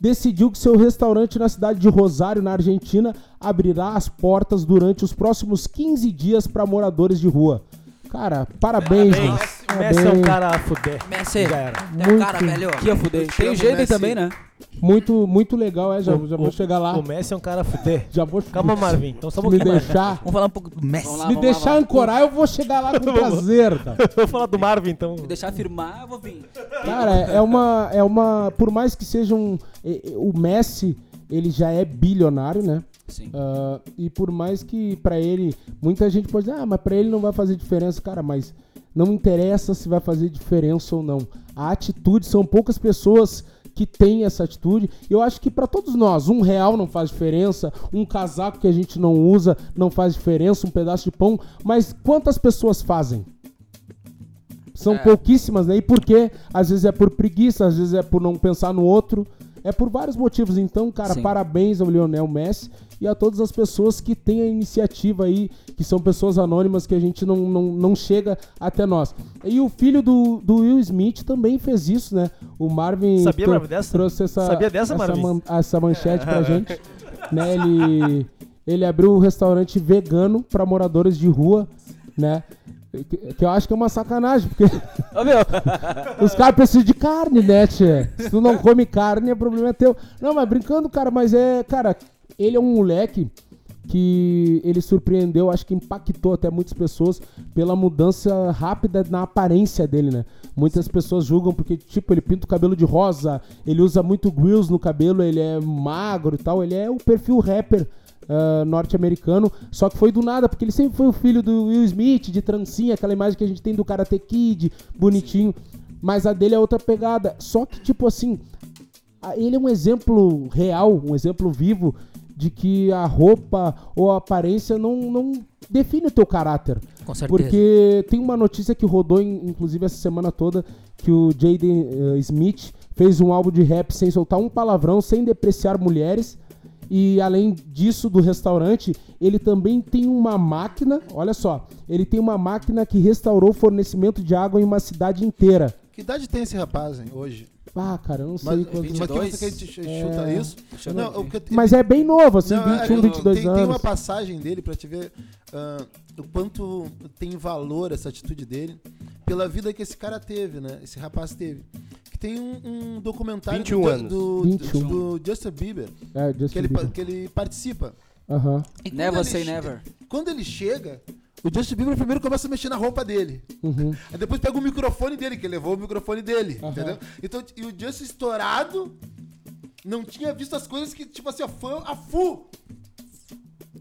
decidiu que seu restaurante na cidade de Rosário, na Argentina, abrirá as portas durante os próximos 15 dias para moradores de rua. Cara, parabéns, Parabéns. Messi. Messi é um cara a fuder. Messi, era. tem um cara, Muito. velho. Que eu fudei. te Tem o Messi. também, né? Muito, muito legal, é. Já, O- já vou o- chegar lá. O Messi é um cara fuder. Já vou Calma, Marvin. Então só um me pouquinho mais. deixar, Vamos falar um pouco do Messi. Lá, me deixar lá. ancorar, eu vou chegar lá com prazer, cara. Vou falar do Marvin, então. Me deixar firmar, eu vou vir. Cara, é uma, é uma. Por mais que seja um. é- é- O Messi, ele já é bilionário, né? Sim. Ah, e por mais que pra ele. Muita gente pode dizer, ah, mas pra ele não vai fazer diferença. Cara, mas não interessa se vai fazer diferença ou não. A atitude, são poucas pessoas que têm essa atitude. Eu acho que pra todos nós, um real não faz diferença, um casaco que a gente não usa não faz diferença, um pedaço de pão. Mas quantas pessoas fazem? São É. pouquíssimas, né? E por quê? Às vezes é por preguiça, às vezes é por não pensar no outro. É por vários motivos. Então, cara, Sim. parabéns ao Lionel Messi e a todas as pessoas que têm a iniciativa aí, que são pessoas anônimas que a gente não, não, não chega até nós. E o filho do, do Will Smith também fez isso, né? O Marvin Sabia, Marvin, dessa? trouxe essa, Sabia dessa, essa, man- essa manchete pra gente. né? Ele, ele abriu um restaurante vegano para moradores de rua, né? Que, eu acho que é uma sacanagem, porque Ô, meu. os caras precisam de carne, né, tia? Se tu não come carne, o problema é teu. Não, mas brincando, cara, mas é. Cara, ele é um moleque que ele surpreendeu, acho que impactou até muitas pessoas pela mudança rápida na aparência dele, né? Muitas pessoas julgam porque, tipo, ele pinta o cabelo de rosa, ele usa muito grills no cabelo, ele é magro e tal, ele é o perfil rapper ah, norte-americano, só que foi do nada, porque ele sempre foi o filho do Will Smith, de trancinha, aquela imagem que a gente tem do Karate Kid, bonitinho, mas a dele é outra pegada. Só que, tipo assim, ele é um exemplo real, um exemplo vivo de que a roupa ou a aparência não, não define o teu caráter. Com certeza. Porque tem uma notícia que rodou, in- inclusive, essa semana toda, que o Jaden eh, Smith fez um álbum de rap sem soltar um palavrão, sem depreciar mulheres. E além disso, do restaurante, ele também tem uma máquina, olha só, ele tem uma máquina que restaurou o fornecimento de água em uma cidade inteira. Que idade tem esse rapaz, hein, hoje? Ah, cara, eu não sei Mas, quanto. mas que 22? você quer É. chuta isso? Eu Não, eu te- Mas é bem novo, assim, Não, é 21, que 22 tem, anos. tem uma passagem dele pra te ver ah, o quanto tem valor essa atitude dele pela vida que esse cara teve, né? Esse rapaz teve. Que tem um, um documentário 21 do, anos. do, 21. do Justin Bieber É, Justin que ele, Bieber. que ele participa. Aham. E quando Never ele say che- never. Quando ele chega, o Justin Bieber primeiro começa a mexer na roupa dele. Uhum. Aí depois pega o microfone dele, que levou o microfone dele, Aham. entendeu? Então, e o Justin estourado não tinha visto as coisas que, tipo assim, ó, fã a fu.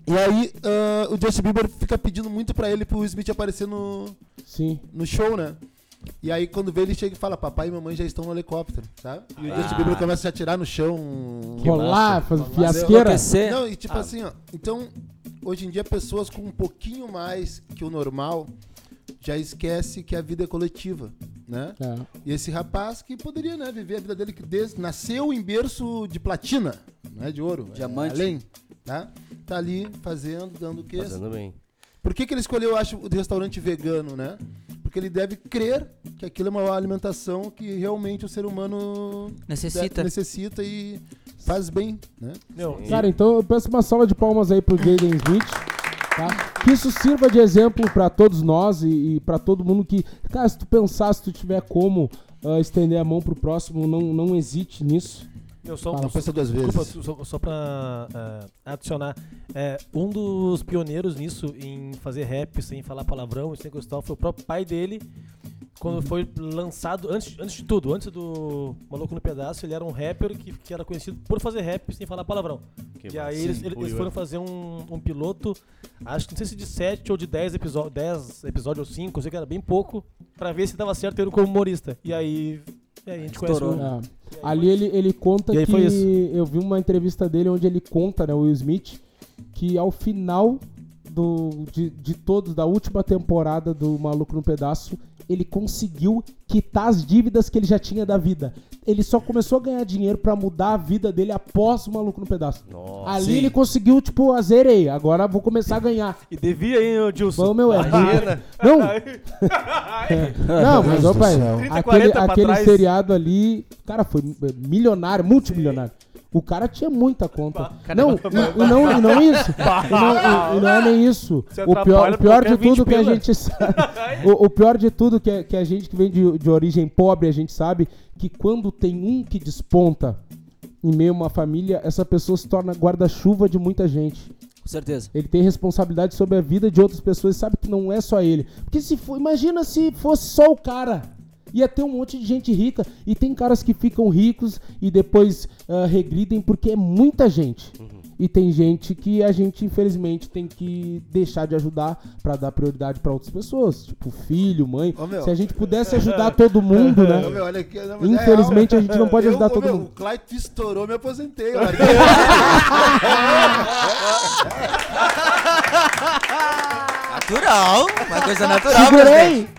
E aí, ah, o Justin Bieber fica pedindo muito pra ele pro Smith aparecer no, Sim. no show, né? E aí, quando vê, ele chega e fala: Papai e mamãe já estão no helicóptero, sabe? E o Justin Bieber começa a se atirar no chão. Rolar, fazer fiasqueira. Não, e tipo assim, ó. Então, hoje em dia, pessoas com um pouquinho mais que o normal já esquece que a vida é coletiva, né? É. E esse rapaz que poderia, né, viver a vida dele que desde, nasceu em berço de platina, não é de ouro, é Diamante. além, tá? Tá ali fazendo, dando o quê? Fazendo bem. Por que, que ele escolheu, eu acho, o restaurante vegano, né? Porque ele deve crer que aquilo é uma alimentação que realmente o ser humano Necessita. necessita e faz bem, né? Meu, Cara, então eu peço uma salva de palmas aí pro Jaden Smith. Tá? Que isso sirva de exemplo pra todos nós e, e para todo mundo que. Cara, se tu pensar, se tu tiver como ah, estender a mão pro próximo, não, não hesite nisso. Eu só, Não pensa duas Desculpa, vezes. só, só pra eh, adicionar. É, um dos pioneiros nisso, em fazer rap sem falar palavrão, sem gostar, foi o próprio pai dele. Quando foi lançado, antes, antes de tudo, antes do Maluco no Pedaço, ele era um rapper que, que era conhecido por fazer rap sem falar palavrão. Que e aí eles, Sim, eles- foram fazer um, um piloto, acho que não sei se de 7 ou de 10 episódios, 10 episódios ou 5, eu sei que era bem pouco, pra ver se dava certo ele como humorista. E aí, aí a gente conhece Estourou. o, É. Ali ele, ele conta que. Eu vi uma entrevista dele onde ele conta, né, o Will Smith, que ao final do, de, de todos, da última temporada do Maluco no Pedaço, ele conseguiu quitar as dívidas que ele já tinha da vida. Ele só começou a ganhar dinheiro pra mudar a vida dele após o Maluco no Pedaço. Nossa. Ali ele conseguiu, tipo, a zerei. Agora vou começar a ganhar. E devia, hein, ô Dilson? Vamos, meu, é. Não, não, mas, ô do pai, céu. 30, aquele, 40 pra aquele trás. seriado ali, cara, foi milionário, multimilionário. O cara tinha muita conta. Não, e, e não, e não isso. E não, e- e não é nem isso. O pior, o pior de tudo 20 que a gente sabe. O, o pior de tudo que, é- que a gente que vem de, de origem pobre, a gente sabe que quando tem um que desponta em meio a uma família, essa pessoa se torna guarda-chuva de muita gente. Com certeza. Ele tem responsabilidade sobre a vida de outras pessoas e sabe que não é só ele. Porque se for, imagina se fosse só o cara. Ia ter um monte de gente rica. E tem caras que ficam ricos e depois ah, regridem porque é muita gente. E tem gente que a gente, infelizmente, tem que deixar de ajudar pra dar prioridade pra outras pessoas. Tipo, filho, mãe. Ô. Se a gente pudesse ajudar todo mundo, né? Ô, meu, olha aqui, não, é Infelizmente, a gente não pode Eu, ajudar ô, todo meu, mundo. O Clyde estourou, me aposentei. eu. Natural, uma coisa natural, Segurei!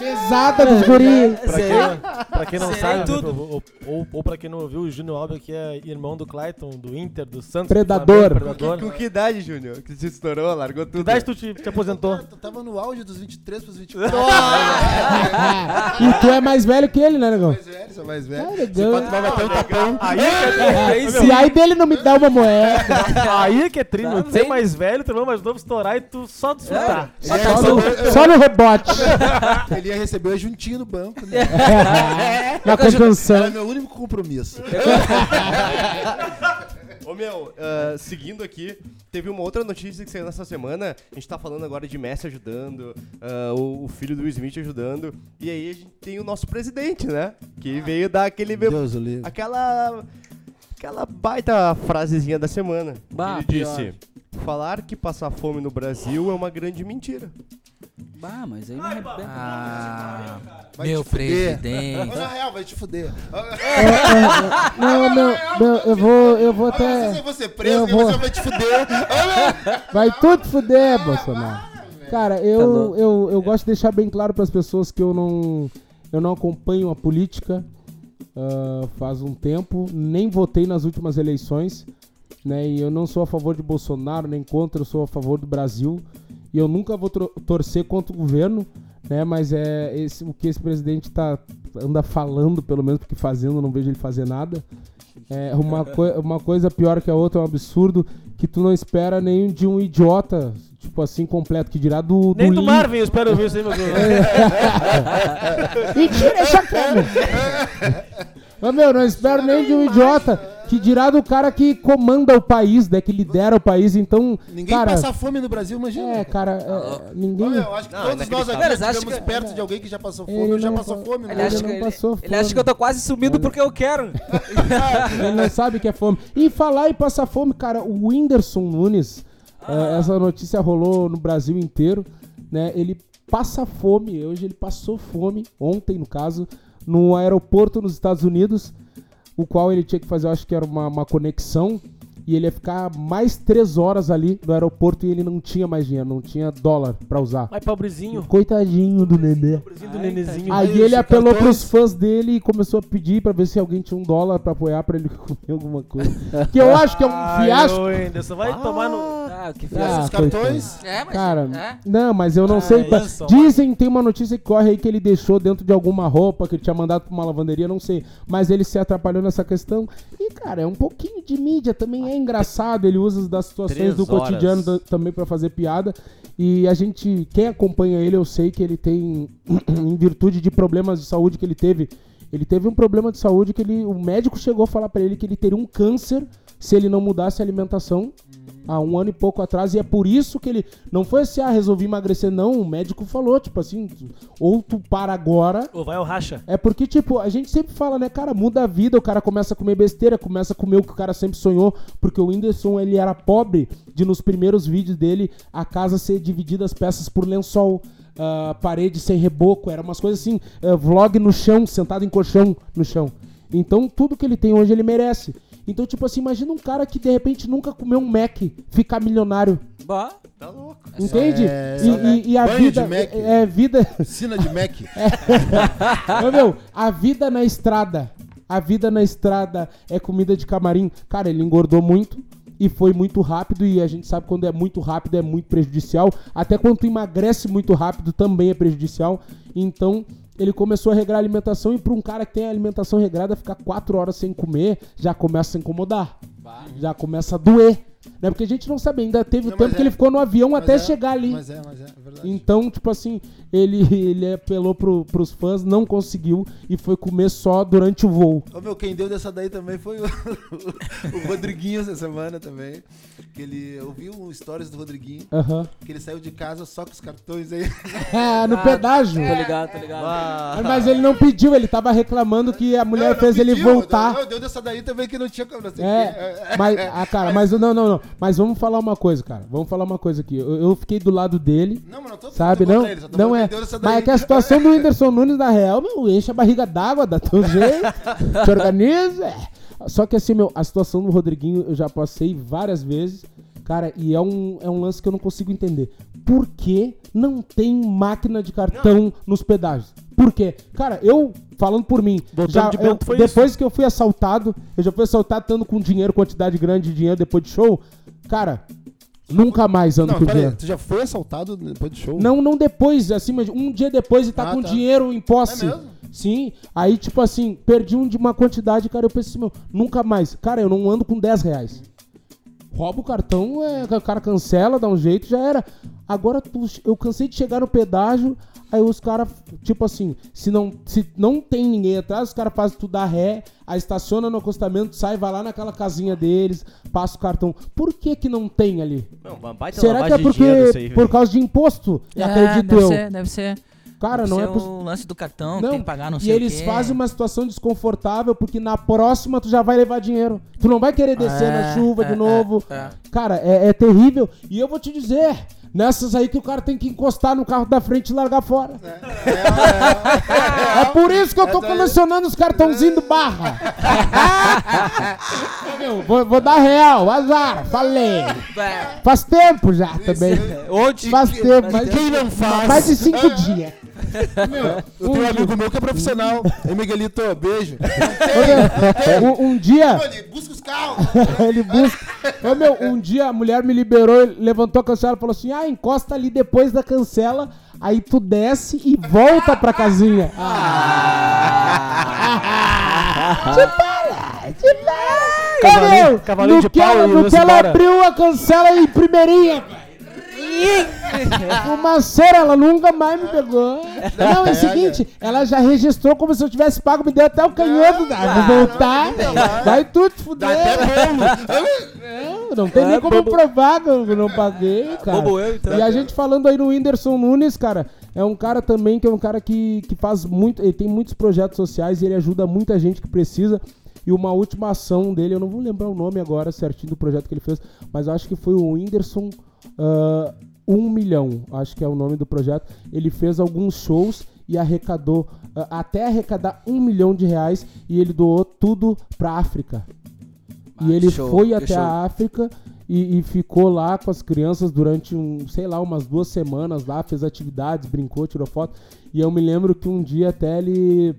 Mesada dos guri! Pra quem, pra quem não Serei sabe, tudo. ou, ou, ou pra quem não ouviu, o Júnior Alba, que é irmão do Clayton, do Inter, do Santos. Predador. Do Flamengo, Predador. Com que idade, Júnior? Que se estourou, largou tudo. Que idade tu te, te aposentou? Tu tava no auge dos 23 pros 24. e tu é mais velho que ele, né, negão? mais velho, sou mais velho. É, vai bater um tapão. Aí, Se aí dele não me dá uma moeda. aí é que é trino. Tu é mais velho, teu irmão mais novo estourar e tu só desfrutar. Só no, receber, só no rebote. ele ia receber juntinho no banco, né? Na Era conjunção. meu único compromisso. Ô meu, ah, seguindo aqui, teve uma outra notícia que saiu nessa semana. A gente tá falando agora de Messi ajudando, ah, o, o filho do Will Smith ajudando. E aí a gente tem o nosso presidente, né? Que veio dar aquele meu. Deus livre. Aquela. Aquela baita frasezinha da semana. Bah, Ele pior. disse: Falar que passar fome no Brasil é uma grande mentira. Bah, mas aí não arrebenta. Ah, Vai meu te presidente. Na real, vai te fuder. Não, não, não, eu vou, eu vou Não até. vou ser preso, Eu que vou. você vai te fuder. Vai tudo fuder, Bolsonaro. Cara, Tá eu, eu, eu gosto de deixar bem claro para as pessoas que eu não, eu não acompanho a política ah, faz um tempo, nem votei nas últimas eleições, né? E eu não sou a favor de Bolsonaro, nem contra, eu sou a favor do Brasil. E eu nunca vou torcer contra o governo, né? Mas é esse, o que esse presidente tá, anda falando, pelo menos, porque fazendo, eu não vejo ele fazer nada. É uma, coi- uma coisa pior que a outra, é um absurdo que tu não espera nem de um idiota, tipo assim, completo, que dirá do. Nem do Lin- Marvin eu espero ouvir isso aí, meu. Mentira! Mas, meu, não espero nem de um idiota Que dirá do cara que comanda o país, né? Que lidera o país. Então, Ninguém cara. passa fome no Brasil, imagina. É, cara, é, ninguém. Olha, eu acho que Não, todos nós aqui estivemos que- perto de alguém que já passou fome Ele ou já não passou fome, né? Ele acha, Ele que, não ele, passou ele acha fome. que eu tô quase sumindo porque eu quero. Ele não sabe que é fome. E falar em passar fome, cara, o Whindersson Nunes, eh, essa notícia rolou no Brasil inteiro, né? Ele passa fome, hoje ele passou fome, ontem no caso, no aeroporto nos Estados Unidos, o qual ele tinha que fazer, eu acho que era uma, uma conexão, e ele ia ficar mais três horas ali no aeroporto e ele não tinha mais dinheiro, não tinha dólar pra usar. Ai, pobrezinho. Coitadinho do nenê. Pobrezinho do nenezinho. Aí Aí ele apelou pros fãs dele e começou a pedir pra ver se alguém tinha um dólar pra apoiar pra ele comer alguma coisa. Que eu acho que é um Ai, fiasco. ô, Whindersson, vai tomar no... Ah, que Ah, fiasco. Esses cartões, É, mas. Cara, é. não, mas eu não Ah, sei. pra- isso, Dizem, tem uma notícia que corre aí que ele deixou dentro de alguma roupa, que ele tinha mandado pra uma lavanderia, não sei. Mas ele se atrapalhou nessa questão. E, cara, é um pouquinho de mídia, também é engraçado. Ele usa das situações Três do horas. cotidiano da- também pra fazer piada. E a gente, quem acompanha ele, eu sei que ele tem, em virtude de problemas de saúde que ele teve, ele teve um problema de saúde que ele, o médico chegou a falar pra ele que ele teria um câncer se ele não mudasse a alimentação há um ano e pouco atrás, e é por isso que ele. Não foi assim, ah, resolvi emagrecer, não. O médico falou, tipo assim, ou tu para agora. Ou vai ao racha. É porque, tipo, a gente sempre fala, né, cara, muda a vida, o cara começa a comer besteira, começa a comer o que o cara sempre sonhou, porque o Whindersson, ele era pobre de nos primeiros vídeos dele, a casa ser dividida as peças por lençol, ah, parede sem reboco, era umas coisas assim, ah, vlog no chão, sentado em colchão no chão. Então, tudo que ele tem hoje, ele merece. Então, tipo assim, imagina um cara que de repente nunca comeu um Mac, ficar milionário. Bah. Tá louco. Entende? É, e, e- e a banho vida. de Mac. É, é vida. piscina de Mac. Ô, meu, a vida na estrada. A vida na estrada é comida de camarim. Cara, ele engordou muito e foi muito rápido. E a gente sabe quando é muito rápido é muito prejudicial. Até quando tu emagrece muito rápido também é prejudicial. Então. Ele começou a regrar a alimentação e para um cara que tem a alimentação regrada, ficar quatro horas sem comer já começa a incomodar. Já começa a doer. Né? Porque a gente não sabe, ainda teve o Não, tempo mas que é- ele ficou no avião Mas até é- chegar ali. Mas é, mas é, é verdade. Então, tipo assim, ele, ele apelou pro, pros fãs, não conseguiu e foi comer só durante o voo. Ô, meu, quem deu dessa daí também foi o, o Rodriguinho essa semana também. Que ele, eu vi um stories do Rodriguinho, Aham. que ele saiu de casa só com os cartões aí. É, no Ah, pedágio. Tô ligado, tô ligado. Mas ele não pediu, ele tava reclamando que a mulher Não, não fez ele pediu, voltar. Não, deu dessa daí também que não tinha não o É, mas, ah, cara, mas não, não, não. Mas vamos falar uma coisa, cara. Vamos falar uma coisa aqui. Eu, eu fiquei do lado dele, Não, mas não tô sabe? Não, ele, não é. Mas é que a situação do Whindersson Nunes, na real, meu, enche a barriga d'água, dá teu jeito, te organiza. é. Só que assim, meu, a situação do Rodriguinho eu já passei várias vezes, cara, e é um, é um lance que eu não consigo entender. Por que não tem máquina de cartão nos pedágios? Por quê? Cara, eu, falando por mim, já, de eu- depois que eu fui assaltado, eu já fui assaltado estando com dinheiro, quantidade grande de dinheiro depois de show, cara, nunca mais ando Não, com aí, dinheiro. tu já foi assaltado depois do show? Não, não depois, assim, mas um dia depois e tá Ah, com tá. dinheiro em posse. É mesmo? Sim, aí tipo assim, perdi um uma quantidade, cara, eu pensei assim, meu, nunca mais. Cara, eu não ando com 10 reais. Rouba o cartão, é, o cara cancela, dá um jeito, já era. Agora eu cansei de chegar no pedágio, aí os caras, tipo assim, se não, se não tem ninguém atrás, os caras fazem tu dar ré, aí estaciona no acostamento, sai, vai lá naquela casinha deles, passa o cartão. Por que que não tem ali? Não, Será que é aí, porque velho. por causa de imposto? É, acredito deve eu. ser, deve ser. Cara, não é possível. o lance do cartão, Não, tem que pagar não e sei eles o quê. fazem uma situação desconfortável porque na próxima tu já vai levar dinheiro. Tu não vai querer descer É, na chuva de é, novo. é, é. Cara, é, é terrível. E eu vou te dizer, nessas aí que o cara tem que encostar no carro da frente e largar fora. É, por isso que eu tô colecionando os cartãozinhos do Barra. Meu, vou, vou dar real, azar, falei. Faz tempo já também. Onde? Faz tempo, mas Quem não faz? mais de cinco dias. Eu tenho um amigo meu que é profissional. Ei, Miguelito, beijo. Um, um dia. Mano, busca os ele busca. Ô, meu, um dia a mulher me liberou, levantou a cancela e falou assim: ah, encosta ali depois da cancela, aí tu desce e volta pra casinha. Ah. te para! Te para! Cavalinho- Ô, meu, cavalinho no de pau ela, e no que ela abriu a cancela em primeirinha. Fumaceira, ela nunca mais me pegou. Não, é o seguinte, ela já registrou como se eu tivesse pago, me deu até o canhoto. Ah, vou voltar, vai tudo te fuder. Não, não tem É, nem como bobo. provar que eu não paguei, cara. Bobo eu. E a gente falando aí no Whindersson Nunes, cara, é um cara também que é um cara que, que faz muito. Ele tem muitos projetos sociais e ele ajuda muita gente que precisa. E uma última ação dele, eu não vou lembrar o nome agora certinho do projeto que ele fez, mas eu acho que foi o Whindersson ah, 1 milhão, acho que é o nome do projeto. Ele fez alguns shows e arrecadou, ah, até arrecadar um milhão de reais, e ele doou tudo pra África. Ah, E ele show, foi até show. a África e, e ficou lá com as crianças durante um, sei lá, umas duas semanas lá, fez atividades, brincou, tirou foto. E eu me lembro que um dia até ele.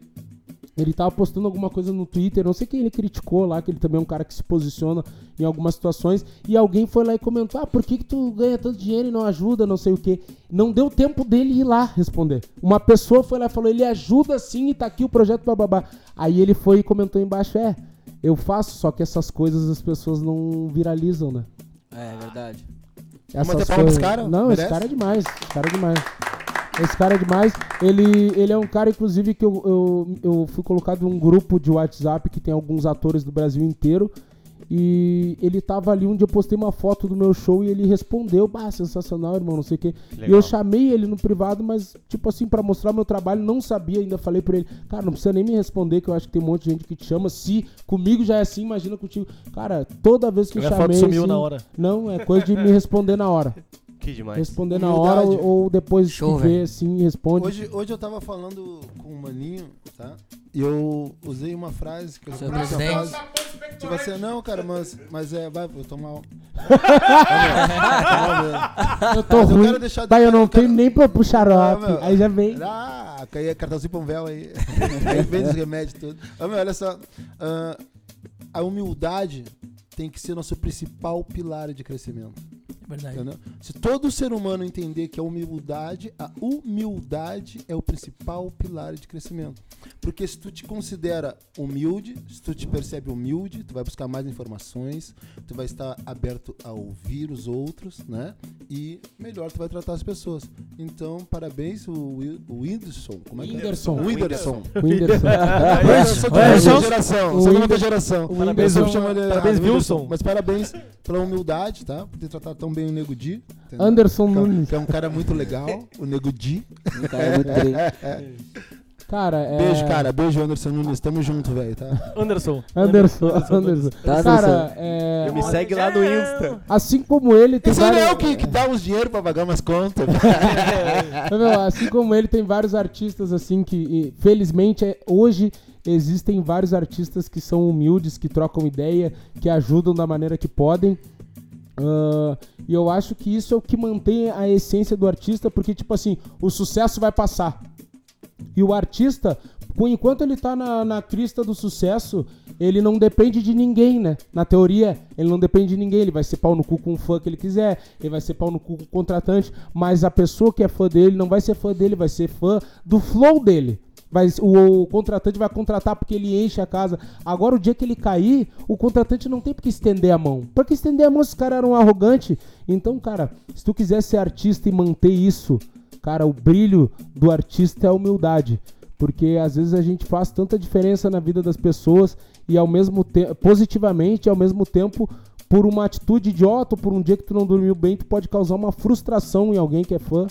Ele tava postando alguma coisa no Twitter, não sei quem ele criticou lá, que ele também é um cara que se posiciona em algumas situações, e alguém foi lá e comentou: Ah, por que, que tu ganha tanto dinheiro e não ajuda, não sei o quê. Não deu tempo dele ir lá responder. Uma pessoa foi lá e falou: Ele ajuda sim e tá aqui o projeto bababá. Aí ele foi e comentou embaixo: É, eu faço, só que essas coisas as pessoas não viralizam, né? É verdade. Essas coisas-? Não, Merece? esse cara é demais. Esse cara é demais. Esse cara é demais. Ele, ele é um cara, inclusive, que eu, eu, eu fui colocado em um grupo de WhatsApp que tem alguns atores do Brasil inteiro. E ele tava ali, dia eu postei uma foto do meu show e ele respondeu, bah, sensacional, irmão, não sei o quê. E eu chamei ele no privado, mas, tipo assim, pra mostrar meu trabalho, não sabia, ainda falei pra ele, cara, não precisa nem me responder, que eu acho que tem um monte de gente que te chama. Se comigo já é assim, imagina contigo. Cara, toda vez que eu chamei. foto sumiu assim, na hora. Não, é coisa de me responder na hora. Que demais. Responder na hora Humildade. ou, depois Show, que vê, velho. assim, responde. Hoje, hoje eu tava falando com o Maninho, tá? E eu usei uma frase que eu usei uma presidente. frase. Tipo assim, não, cara, mas, mas é, vai, vou tomar. um- eu tô Mas eu ruim. quero deixar- Tá, eu não eu quero- tenho nem pra xarope. Ah, meu. aí já vem. Ah, caía cartãozinho pra um véu aí. aí vem os remédios todos. Ah, meu, olha só. ah, a humildade tem que ser nosso principal pilar de crescimento. Verdade. Entendeu? Se todo ser humano entender que a humildade, a humildade é o principal pilar de crescimento. Porque se tu te considera humilde, se tu te percebe humilde, tu vai buscar mais informações, tu vai estar aberto a ouvir os outros, né? E melhor tu vai tratar as pessoas. Então, parabéns o, o Whindersson. Como é que Whindersson. é? Whindersson. O Whindersson. Whindersson. Whindersson- Parabéns, Whindersson- Wilson. Mas parabéns pela humildade, tá? Por ter tratado tão bem o Nego Di. entendeu? Anderson Que é um- Nunes. Que é um cara muito legal, o Nego Di. Um cara muito Cara, é. Beijo, cara. Beijo, Anderson Nunes. Tamo junto, velho, tá? Anderson. Anderson, Anderson. Tá, Cara, é. Me segue lá no Insta. Assim como ele tem Esse não vários. é o que, que dá uns dinheiro pra pagar umas contas. Meu, assim como ele, tem vários artistas assim que, e, felizmente, é- hoje existem vários artistas que são humildes, que trocam ideia, que ajudam da maneira que podem. Ah, e eu acho que isso é o que mantém a essência do artista, porque, tipo assim, o sucesso vai passar. E o artista, enquanto ele tá na, na crista do sucesso, ele não depende de ninguém, né? Na teoria, ele não depende de ninguém. Ele vai ser pau no cu com o fã que ele quiser, ele vai ser pau no cu com o contratante, mas a pessoa que é fã dele não vai ser fã dele, vai ser fã do flow dele. Vai, o, o contratante vai contratar porque ele enche a casa. Agora, o dia que ele cair, o contratante não tem porque estender a mão. Pra que estender a mão os caras eram arrogantes? Então, cara, se tu quiser ser artista e manter isso, cara, o brilho do artista é a humildade. Porque às vezes a gente faz tanta diferença na vida das pessoas e ao mesmo tempo, positivamente, e ao mesmo tempo, por uma atitude idiota, ou por um dia que tu não dormiu bem, tu pode causar uma frustração em alguém que é fã.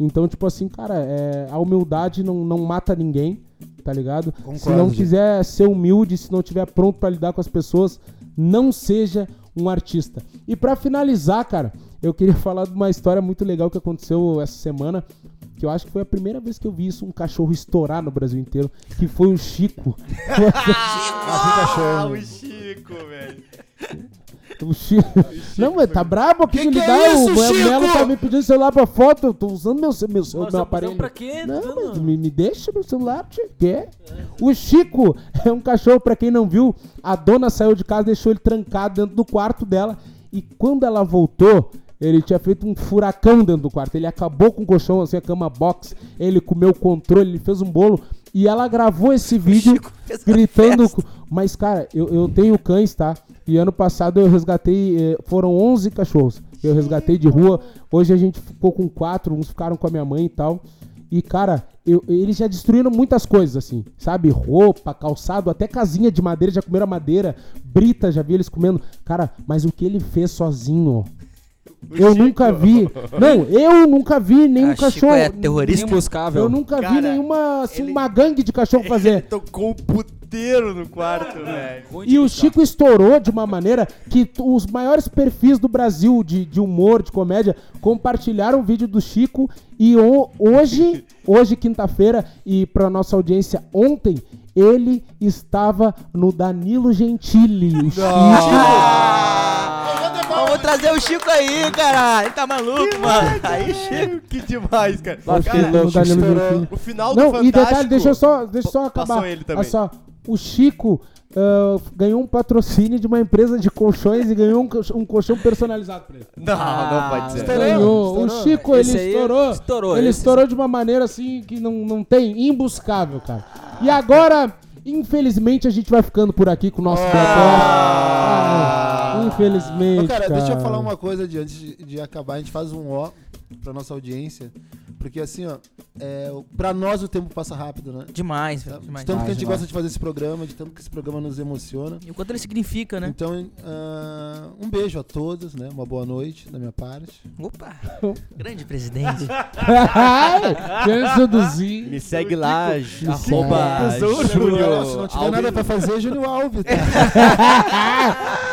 Então, tipo assim, cara, é, a humildade não, não mata ninguém, tá ligado? se Concordo, não Gê. quiser ser humilde, se não tiver pronto pra lidar com as pessoas, não seja um artista. E pra finalizar, cara, eu queria falar de uma história muito legal que aconteceu essa semana, que eu acho que foi a primeira vez que eu vi isso, um cachorro estourar no Brasil inteiro, que foi o Chico. Ah, o Chico, velho. O Chico. Não, mas tá brabo aqui Que de que ligar. é isso, o Melo Chico? tá me pedindo celular pra foto, eu tô usando meu, meu, meu, Mas meu eu- aparelho. Pra quê? Não, Não, mas me, me deixa meu celular, tio. Quer? O Chico é um cachorro, pra quem não viu, a dona saiu de casa, deixou ele trancado dentro do quarto dela. E quando ela voltou, ele tinha feito um furacão dentro do quarto. Ele acabou com o colchão, assim, a cama box. Ele comeu o controle, ele fez um bolo. E ela gravou esse vídeo gritando. Mas, cara, eu, eu tenho cães, tá? E ano passado eu resgatei, eh, foram 11 cachorros. eu resgatei de rua. Hoje a gente ficou com quatro, uns ficaram com a minha mãe e tal. E, cara, eu- eles já destruíram muitas coisas, assim, sabe? Roupa, calçado, até casinha de madeira, já comeram madeira, brita, já vi eles comendo. Cara, mas o que ele fez sozinho? Eu nunca vi. Não, eu nunca vi nenhum Ah, Chico cachorro. é terrorista. Imbuscável. Eu nunca vi Cara, nenhuma, assim, ele- uma gangue de cachorro fazer. Tocou o puteiro no quarto, velho. E o Chico estourou de uma maneira que os maiores perfis do Brasil de, de humor, de comédia, compartilharam o vídeo do Chico. E o- hoje, hoje quinta-feira, e pra nossa audiência ontem, ele estava no Danilo Gentili. O Chico. Vamos trazer o Chico aí, caralho. Ele tá maluco, mano. Aí, Chico. Que demais, cara. o Chico no Danilo Gentili. O final do Não, Fantástico... e detalhe, deixa eu só, deixa eu só Passou acabar. ele também. Olha só, o Chico ah, ganhou um patrocínio de uma empresa de colchões e ganhou um, colch- um colchão personalizado pra ele. Não, não pode ser. Ganhou. O estourou. Chico, ele estourou. estourou, Ele esse- estourou de uma maneira assim que não, não tem, imbuscável, cara. E agora, infelizmente, a gente vai ficando por aqui com o nosso ah, Infelizmente. Ô, cara, cara, deixa eu falar uma coisa de, antes de, de acabar. A gente faz um ó pra nossa audiência. Porque assim, ó, é, pra nós o tempo passa rápido, né? Demais, Tá? velho. De Demais. tanto que a gente demais. gosta de fazer esse programa, de tanto que esse programa nos emociona. E o quanto ele significa, né? Então, ah, um beijo a todos, né? Uma boa noite da minha parte. Opa. Grande presidente. Seduzir. Me segue lá, arroba Olha, se Júnior não tiver Alves. nada pra fazer, Júnior Alves. Tá?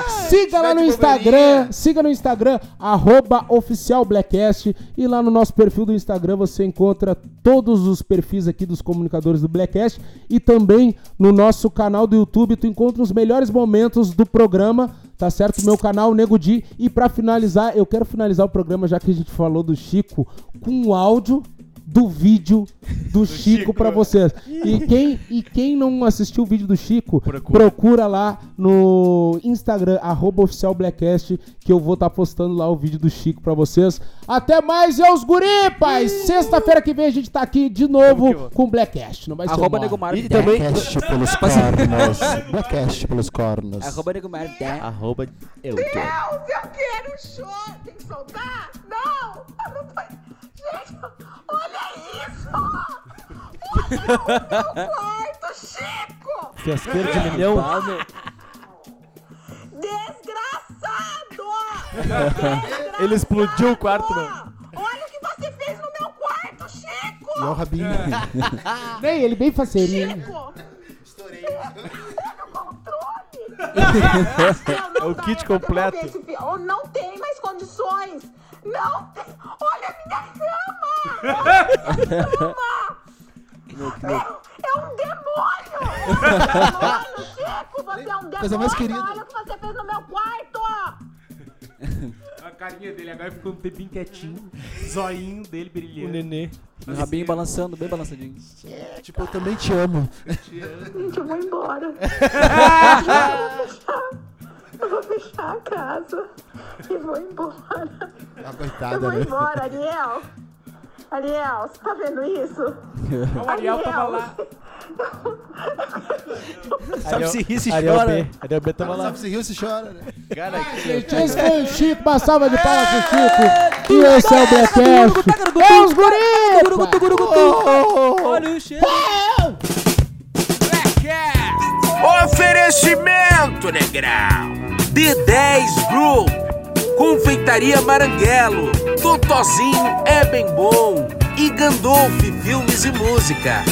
Siga lá no Instagram, siga no Instagram, arroba oficial Blackcast. E lá no nosso perfil do Instagram você encontra todos os perfis aqui dos comunicadores do Blackcast. E também no nosso canal do YouTube tu encontra os melhores momentos do programa. Tá certo? Meu canal Nego Di. E pra finalizar, eu quero finalizar o programa, já que a gente falou do Chico, com o áudio do vídeo do, Chico, pra vocês. E quem, e quem não assistiu o vídeo do Chico, procura, lá no Instagram, arroba oficial Blackcast, que eu vou estar postando lá o vídeo do Chico pra vocês. Até mais, e os guripas! Sexta-feira que vem a gente tá aqui de novo com o Blackcast. Não vai ser Arroba mole. Negomar. E também... Blackcast pelos cornos. Blackcast pelos cornos. Arroba Negomar. Arroba eu. Deus, eu quero show! Tem que soltar? Quarto, Chico! Fiasqueiro de milhão. Desgraçado! Ele explodiu o quarto, mano. Olha o que você fez no meu quarto, Chico! E é o Rabinho. Bem, ele bem faceirinho. Chico! Estourei. Controle! É o kit completo. Eu não tem mais condições! Não tem! Olha a minha cama! Olha a minha cama! É um demônio! É um demônio, Chico! Você é um demônio! Coisa mais querida. Olha o que você fez no meu quarto! A carinha dele agora ficou um tempinho quietinho. Zoinho dele O brilhando. nenê. O rabinho balançando, bem balançadinho. tipo, eu também te amo. Gente, eu vou embora. eu vou fechar a casa e vou embora. Eu coitada, vou né? embora, Ariel. Ariel, você tá vendo isso? O Ariel tava lá. Sabe se rir, se Ariel chora. B. Ariel B tava lá. Sabe se riu, se chora, né? Cara, Gente, esse foi o Chico, uma salva de palmas pro Chico. E esse é o Blackcast. É os guris! Olha o cheiro. Oferecimento, negrão. D10 Group. Confeitaria Maranguelo. Totozinho é bem bom. E Gandolf Filmes e Música.